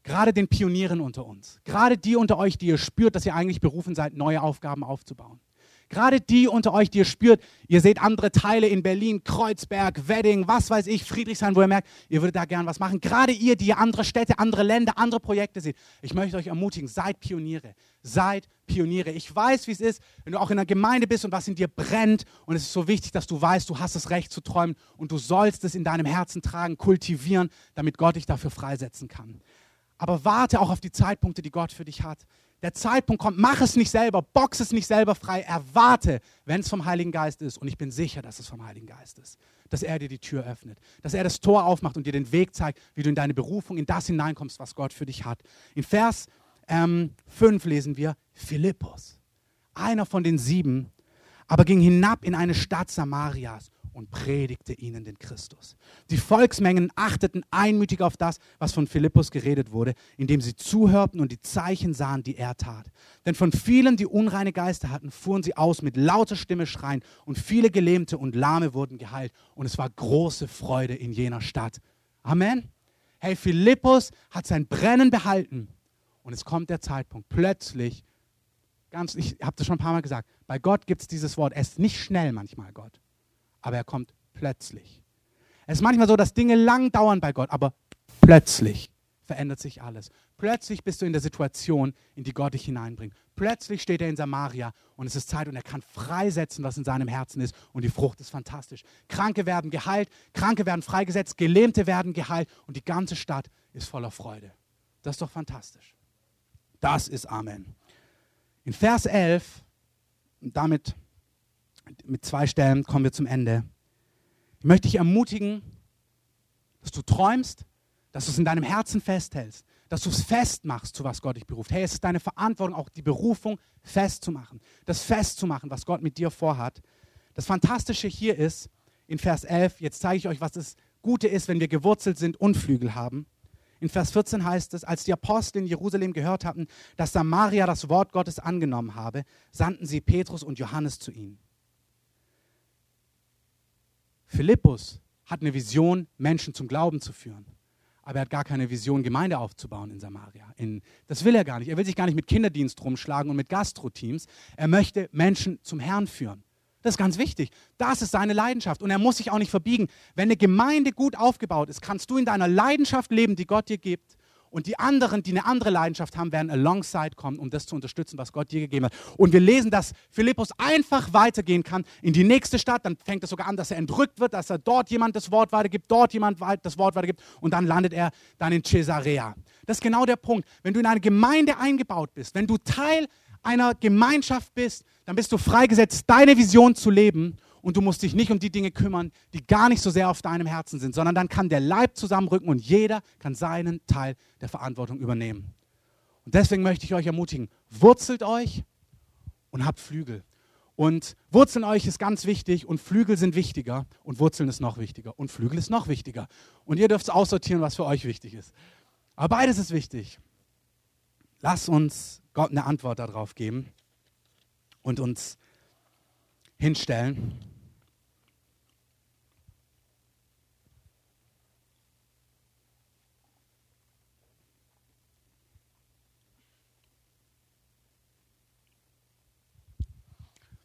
gerade den Pionieren unter uns, gerade die unter euch, die ihr spürt, dass ihr eigentlich berufen seid, neue Aufgaben aufzubauen. Gerade die unter euch, die ihr spürt, ihr seht andere Teile in Berlin, Kreuzberg, Wedding, was weiß ich, Friedrichshain, wo ihr merkt, ihr würdet da gern was machen. Gerade ihr, die andere Städte, andere Länder, andere Projekte seht. Ich möchte euch ermutigen, seid Pioniere. Seid Pioniere. Ich weiß, wie es ist, wenn du auch in einer Gemeinde bist und was in dir brennt. Und es ist so wichtig, dass du weißt, du hast das Recht zu träumen und du sollst es in deinem Herzen tragen, kultivieren, damit Gott dich dafür freisetzen kann. Aber warte auch auf die Zeitpunkte, die Gott für dich hat der Zeitpunkt kommt, mach es nicht selber, box es nicht selber frei, erwarte, wenn es vom Heiligen Geist ist. Und ich bin sicher, dass es vom Heiligen Geist ist. Dass er dir die Tür öffnet, dass er das Tor aufmacht und dir den Weg zeigt, wie du in deine Berufung, in das hineinkommst, was Gott für dich hat. In Vers ähm, 5 lesen wir, Philippus, einer von den sieben, aber ging hinab in eine Stadt Samarias und predigte ihnen den Christus. Die Volksmengen achteten einmütig auf das, was von Philippus geredet wurde, indem sie zuhörten und die Zeichen sahen, die er tat. Denn von vielen, die unreine Geister hatten, fuhren sie aus mit lauter Stimme schreien und viele Gelähmte und Lahme wurden geheilt und es war große Freude in jener Stadt. Amen. Hey, Philippus hat sein Brennen behalten und es kommt der Zeitpunkt, plötzlich, ganz, ich habe das schon ein paar Mal gesagt, bei Gott gibt es dieses Wort, es ist nicht schnell manchmal Gott aber er kommt plötzlich. Es ist manchmal so, dass Dinge lang dauern bei Gott, aber plötzlich verändert sich alles. Plötzlich bist du in der Situation, in die Gott dich hineinbringt. Plötzlich steht er in Samaria und es ist Zeit und er kann freisetzen, was in seinem Herzen ist und die Frucht ist fantastisch. Kranke werden geheilt, Kranke werden freigesetzt, Gelähmte werden geheilt und die ganze Stadt ist voller Freude. Das ist doch fantastisch. Das ist Amen. In Vers 11, damit mit zwei Stellen kommen wir zum Ende. Ich möchte dich ermutigen, dass du träumst, dass du es in deinem Herzen festhältst, dass du es festmachst, zu was Gott dich beruft. Hey, es ist deine Verantwortung, auch die Berufung festzumachen, das festzumachen, was Gott mit dir vorhat. Das Fantastische hier ist, in Vers 11, jetzt zeige ich euch, was das Gute ist, wenn wir gewurzelt sind und Flügel haben. In Vers 14 heißt es, als die Apostel in Jerusalem gehört hatten, dass Samaria das Wort Gottes angenommen habe, sandten sie Petrus und Johannes zu ihnen. Philippus hat eine Vision, Menschen zum Glauben zu führen. Aber er hat gar keine Vision, Gemeinde aufzubauen in Samaria. In, das will er gar nicht. Er will sich gar nicht mit Kinderdienst rumschlagen und mit Gastro-Teams. Er möchte Menschen zum Herrn führen. Das ist ganz wichtig. Das ist seine Leidenschaft. Und er muss sich auch nicht verbiegen. Wenn eine Gemeinde gut aufgebaut ist, kannst du in deiner Leidenschaft leben, die Gott dir gibt. Und die anderen, die eine andere Leidenschaft haben, werden alongside kommen, um das zu unterstützen, was Gott dir gegeben hat. Und wir lesen, dass Philippus einfach weitergehen kann in die nächste Stadt. Dann fängt es sogar an, dass er entrückt wird, dass er dort jemand das Wort weitergibt, dort jemand das Wort weitergibt. Und dann landet er dann in Caesarea. Das ist genau der Punkt. Wenn du in eine Gemeinde eingebaut bist, wenn du Teil einer Gemeinschaft bist, dann bist du freigesetzt, deine Vision zu leben und du musst dich nicht um die Dinge kümmern, die gar nicht so sehr auf deinem Herzen sind, sondern dann kann der Leib zusammenrücken und jeder kann seinen Teil der Verantwortung übernehmen. Und deswegen möchte ich euch ermutigen, wurzelt euch und habt Flügel. Und Wurzeln euch ist ganz wichtig und Flügel sind wichtiger und Wurzeln ist noch wichtiger und Flügel ist noch wichtiger. Und ihr dürft aussortieren, was für euch wichtig ist. Aber beides ist wichtig. Lass uns Gott eine Antwort darauf geben und uns hinstellen.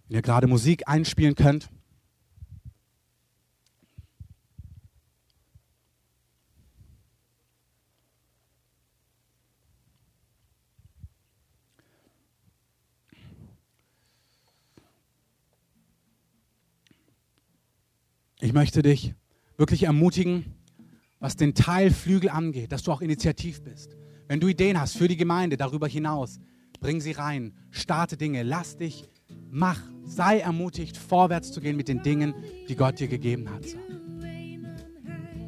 Wenn ihr gerade Musik einspielen könnt. Ich möchte dich wirklich ermutigen, was den Teilflügel angeht, dass du auch initiativ bist. Wenn du Ideen hast für die Gemeinde darüber hinaus, bring sie rein, starte Dinge, lass dich mach, sei ermutigt, vorwärts zu gehen mit den Dingen, die Gott dir gegeben hat.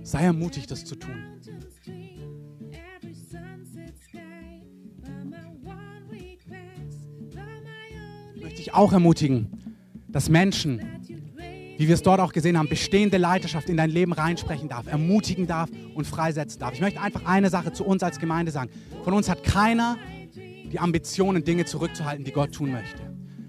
Sei ermutigt, das zu tun. Ich möchte dich auch ermutigen, dass Menschen, wie wir es dort auch gesehen haben, bestehende Leidenschaft in dein Leben reinsprechen darf, ermutigen darf und freisetzen darf. Ich möchte einfach eine Sache zu uns als Gemeinde sagen. Von uns hat keiner die Ambitionen, Dinge zurückzuhalten, die Gott tun möchte.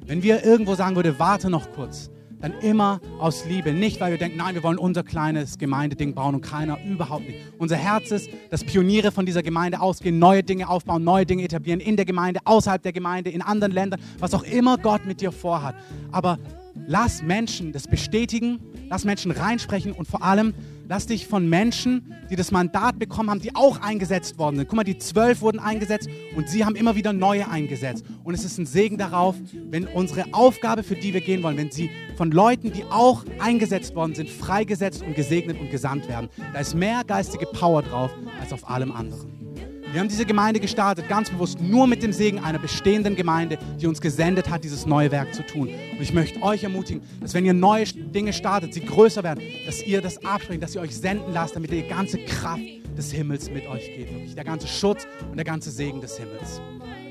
Wenn wir irgendwo sagen würde, warte noch kurz, dann immer aus Liebe. Nicht, weil wir denken, nein, wir wollen unser kleines Gemeindeding bauen und keiner, überhaupt nicht. Unser Herz ist, dass Pioniere von dieser Gemeinde ausgehen, neue Dinge aufbauen, neue Dinge etablieren, in der Gemeinde, außerhalb der Gemeinde, in anderen Ländern, was auch immer Gott mit dir vorhat. Aber lass Menschen das bestätigen, lass Menschen reinsprechen und vor allem Lass dich von Menschen, die das Mandat bekommen haben, die auch eingesetzt worden sind. Guck mal, die zwölf wurden eingesetzt und sie haben immer wieder neue eingesetzt. Und es ist ein Segen darauf, wenn unsere Aufgabe, für die wir gehen wollen, wenn sie von Leuten, die auch eingesetzt worden sind, freigesetzt und gesegnet und gesandt werden. Da ist mehr geistige Power drauf als auf allem anderen. Wir haben diese Gemeinde gestartet, ganz bewusst nur mit dem Segen einer bestehenden Gemeinde, die uns gesendet hat, dieses neue Werk zu tun. Und ich möchte euch ermutigen, dass wenn ihr neue Dinge startet, sie größer werden, dass ihr das absprecht, dass ihr euch senden lasst, damit die ganze Kraft des Himmels mit euch geht. Wirklich der ganze Schutz und der ganze Segen des Himmels.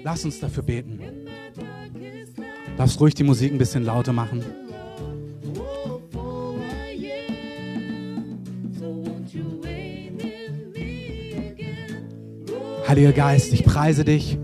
Lasst uns dafür beten. Darfst ruhig die Musik ein bisschen lauter machen. Heiliger Geist, ich preise dich,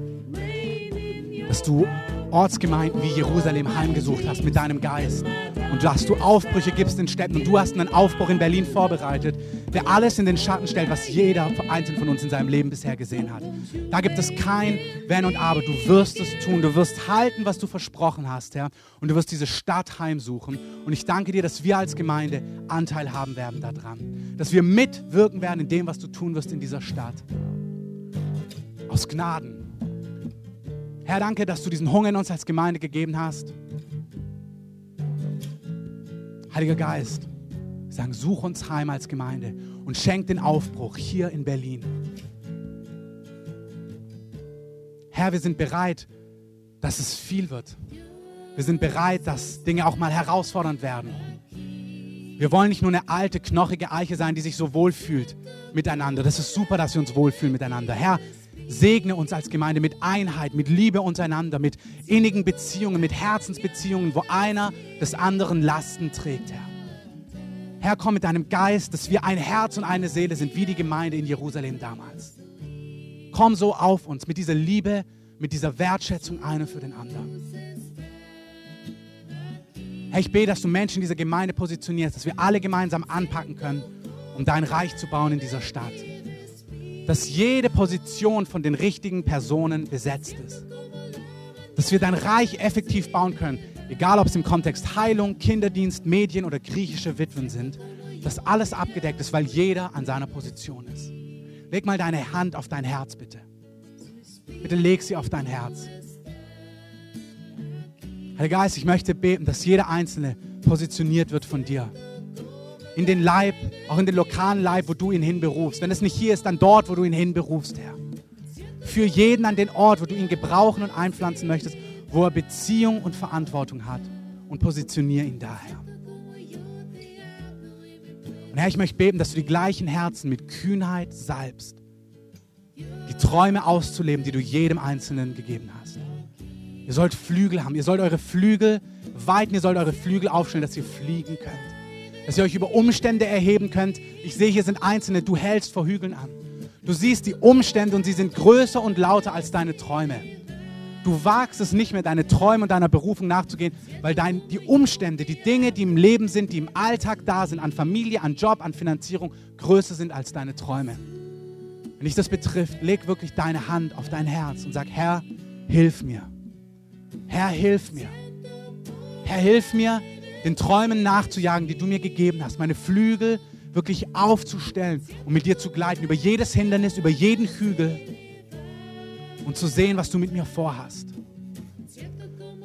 dass du Ortsgemeinden wie Jerusalem heimgesucht hast mit deinem Geist und dass du Aufbrüche gibst in Städten und du hast einen Aufbruch in Berlin vorbereitet, der alles in den Schatten stellt, was jeder einzelne von uns in seinem Leben bisher gesehen hat. Da gibt es kein Wenn und Aber. Du wirst es tun. Du wirst halten, was du versprochen hast, Herr. Und du wirst diese Stadt heimsuchen. Und ich danke dir, dass wir als Gemeinde Anteil haben werden daran. Dass wir mitwirken werden in dem, was du tun wirst in dieser Stadt aus Gnaden. Herr, danke, dass du diesen Hunger in uns als Gemeinde gegeben hast. Heiliger Geist, wir sagen, such uns heim als Gemeinde und schenk den Aufbruch hier in Berlin. Herr, wir sind bereit, dass es viel wird. Wir sind bereit, dass Dinge auch mal herausfordernd werden. Wir wollen nicht nur eine alte, knochige Eiche sein, die sich so wohlfühlt miteinander. Das ist super, dass wir uns wohlfühlen miteinander. Herr, Segne uns als Gemeinde mit Einheit, mit Liebe untereinander, mit innigen Beziehungen, mit Herzensbeziehungen, wo einer des anderen Lasten trägt, Herr. Herr, komm mit deinem Geist, dass wir ein Herz und eine Seele sind, wie die Gemeinde in Jerusalem damals. Komm so auf uns mit dieser Liebe, mit dieser Wertschätzung einer für den anderen. Herr, ich bete, dass du Menschen in dieser Gemeinde positionierst, dass wir alle gemeinsam anpacken können, um dein Reich zu bauen in dieser Stadt dass jede Position von den richtigen Personen besetzt ist. Dass wir dein Reich effektiv bauen können, egal ob es im Kontext Heilung, Kinderdienst, Medien oder griechische Witwen sind, dass alles abgedeckt ist, weil jeder an seiner Position ist. Leg mal deine Hand auf dein Herz, bitte. Bitte leg sie auf dein Herz. Heiliger Geist, ich möchte beten, dass jeder Einzelne positioniert wird von dir in den Leib, auch in den lokalen Leib, wo du ihn hinberufst. Wenn es nicht hier ist, dann dort, wo du ihn hinberufst, Herr. Für jeden an den Ort, wo du ihn gebrauchen und einpflanzen möchtest, wo er Beziehung und Verantwortung hat. Und positioniere ihn daher. Und Herr, ich möchte beten, dass du die gleichen Herzen mit Kühnheit salbst, die Träume auszuleben, die du jedem Einzelnen gegeben hast. Ihr sollt Flügel haben, ihr sollt eure Flügel weiten, ihr sollt eure Flügel aufstellen, dass ihr fliegen könnt dass ihr euch über Umstände erheben könnt. Ich sehe, hier sind Einzelne, du hältst vor Hügeln an. Du siehst die Umstände und sie sind größer und lauter als deine Träume. Du wagst es nicht mehr, deine Träume und deiner Berufung nachzugehen, weil dein, die Umstände, die Dinge, die im Leben sind, die im Alltag da sind, an Familie, an Job, an Finanzierung, größer sind als deine Träume. Wenn dich das betrifft, leg wirklich deine Hand auf dein Herz und sag, Herr, hilf mir. Herr, hilf mir. Herr, hilf mir, den Träumen nachzujagen, die du mir gegeben hast, meine Flügel wirklich aufzustellen und mit dir zu gleiten, über jedes Hindernis, über jeden Hügel und zu sehen, was du mit mir vorhast.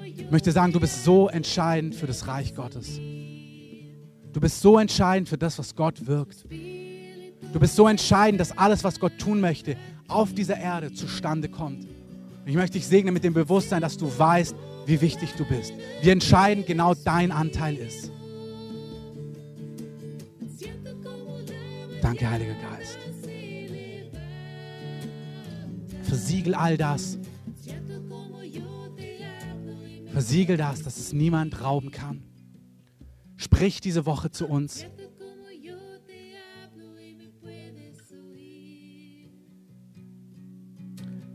Ich möchte sagen, du bist so entscheidend für das Reich Gottes. Du bist so entscheidend für das, was Gott wirkt. Du bist so entscheidend, dass alles, was Gott tun möchte, auf dieser Erde zustande kommt. Ich möchte dich segnen mit dem Bewusstsein, dass du weißt, wie wichtig du bist, wie entscheidend genau dein Anteil ist. Danke, Heiliger Geist. Versiegel all das. Versiegel das, dass es niemand rauben kann. Sprich diese Woche zu uns.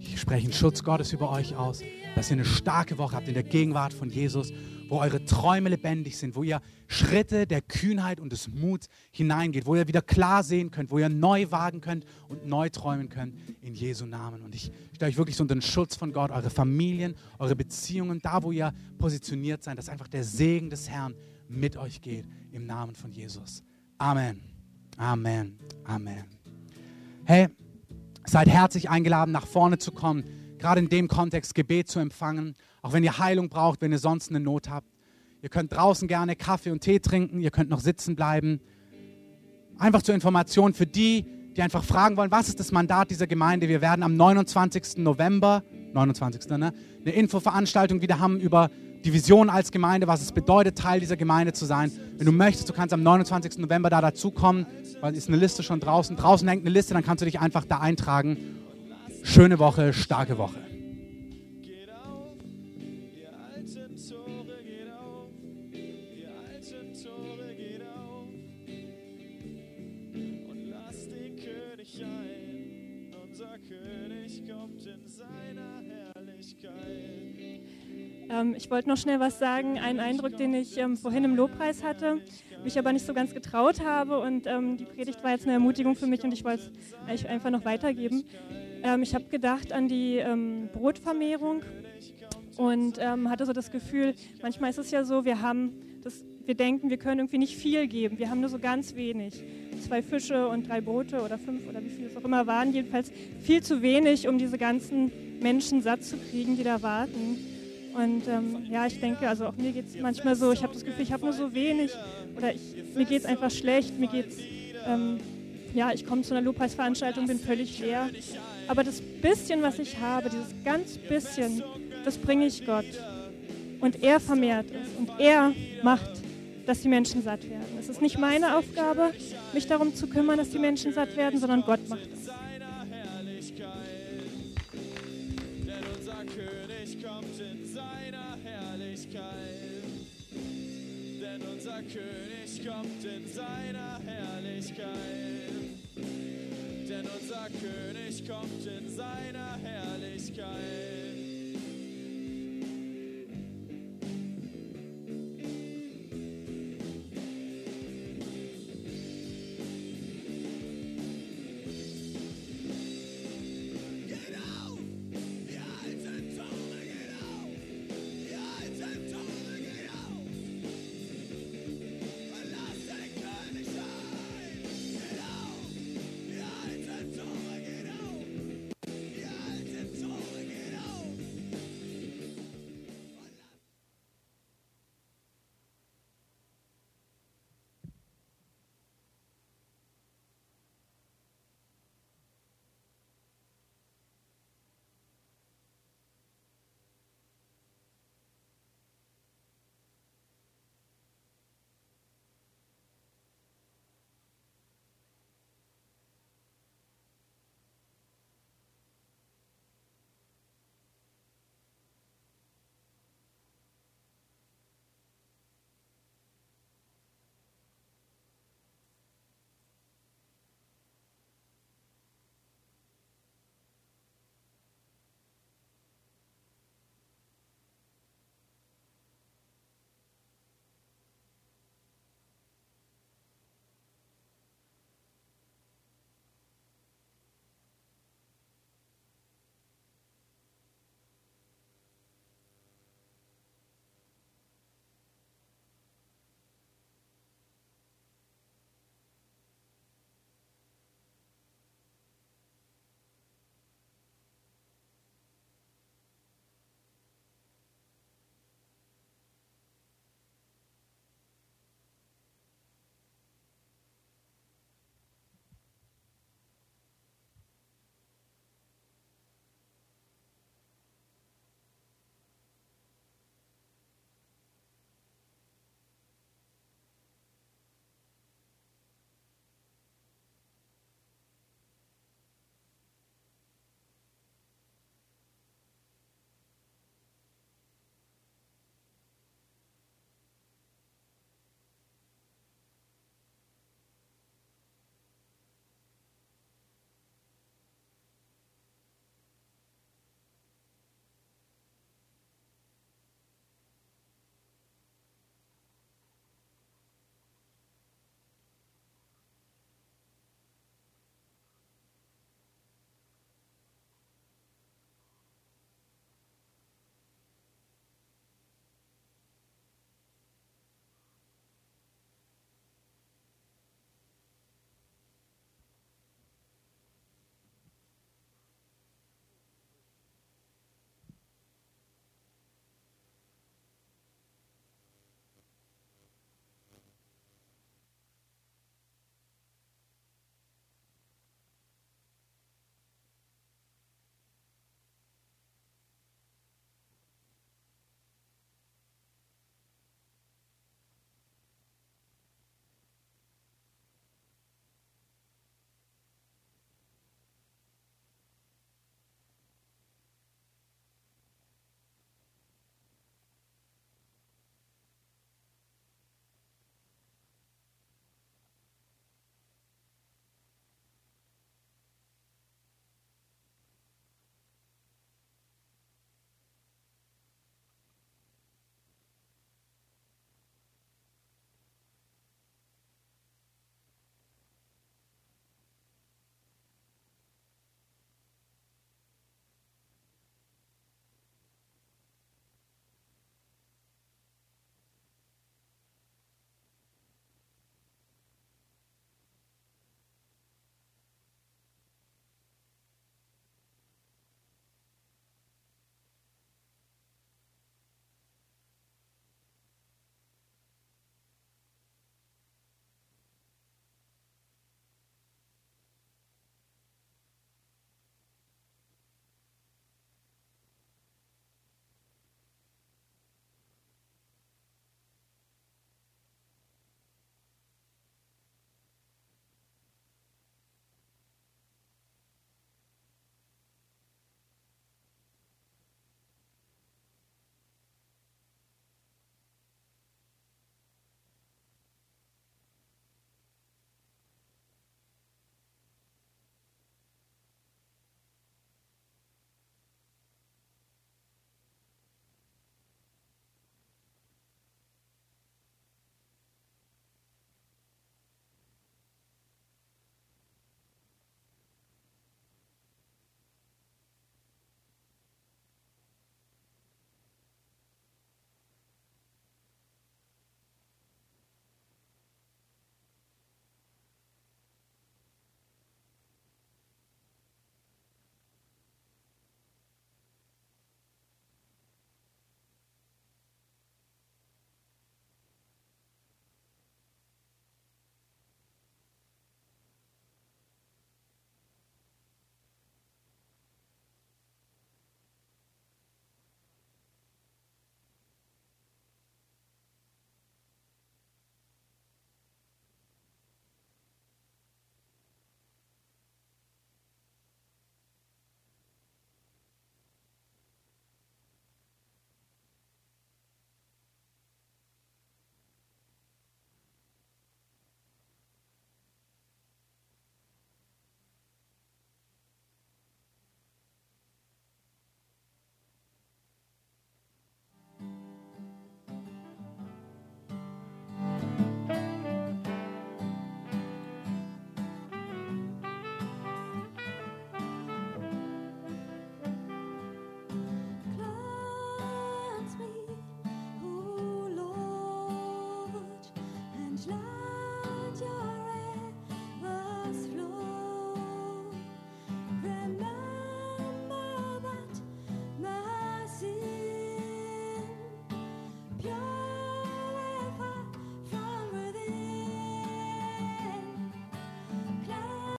Ich spreche den Schutz Gottes über euch aus, dass ihr eine starke Woche habt in der Gegenwart von Jesus, wo eure Träume lebendig sind, wo ihr Schritte der Kühnheit und des Muts hineingeht, wo ihr wieder klar sehen könnt, wo ihr neu wagen könnt und neu träumen könnt in Jesu Namen. Und ich stelle euch wirklich so unter den Schutz von Gott, eure Familien, eure Beziehungen, da wo ihr positioniert seid, dass einfach der Segen des Herrn mit euch geht im Namen von Jesus. Amen. Amen. Amen. Hey, seid herzlich eingeladen, nach vorne zu kommen, gerade in dem Kontext Gebet zu empfangen, auch wenn ihr Heilung braucht, wenn ihr sonst eine Not habt. Ihr könnt draußen gerne Kaffee und Tee trinken, ihr könnt noch sitzen bleiben. Einfach zur Information für die, die einfach fragen wollen, was ist das Mandat dieser Gemeinde? Wir werden am 29. November, 29. Ne, eine Infoveranstaltung wieder haben über die Vision als Gemeinde, was es bedeutet, Teil dieser Gemeinde zu sein. Wenn du möchtest, du kannst am 29. November da dazukommen, weil ist eine Liste schon draußen. Draußen hängt eine Liste, dann kannst du dich einfach da eintragen. Schöne Woche, starke Woche. Ähm, ich wollte noch schnell was sagen. Ein Eindruck, den ich ähm, vorhin im Lobpreis hatte, mich aber nicht so ganz getraut habe. Und ähm, die Predigt war jetzt eine Ermutigung für mich und ich wollte es einfach noch weitergeben. Ähm, ich habe gedacht an die ähm, Brotvermehrung und ähm, hatte so das Gefühl, manchmal ist es ja so, wir haben das, wir denken, wir können irgendwie nicht viel geben. Wir haben nur so ganz wenig. Zwei Fische und drei Boote oder fünf oder wie viele es auch immer waren. Jedenfalls viel zu wenig, um diese ganzen Menschen satt zu kriegen, die da warten. Und ähm, ja, ich denke, also auch mir geht es manchmal so, ich habe das Gefühl, ich habe nur so wenig oder ich, mir geht es einfach schlecht, mir geht es, ähm, ja, ich komme zu einer Lobpreisveranstaltung, bin völlig leer. Aber das bisschen, was ich habe, dieses ganz bisschen, das bringe ich Gott. Und er vermehrt es und er macht, dass die Menschen satt werden. Es ist nicht meine Aufgabe, mich darum zu kümmern, dass die Menschen satt werden, sondern Gott macht es. König kommt in seiner Herrlichkeit. Denn unser König kommt in seiner Herrlichkeit.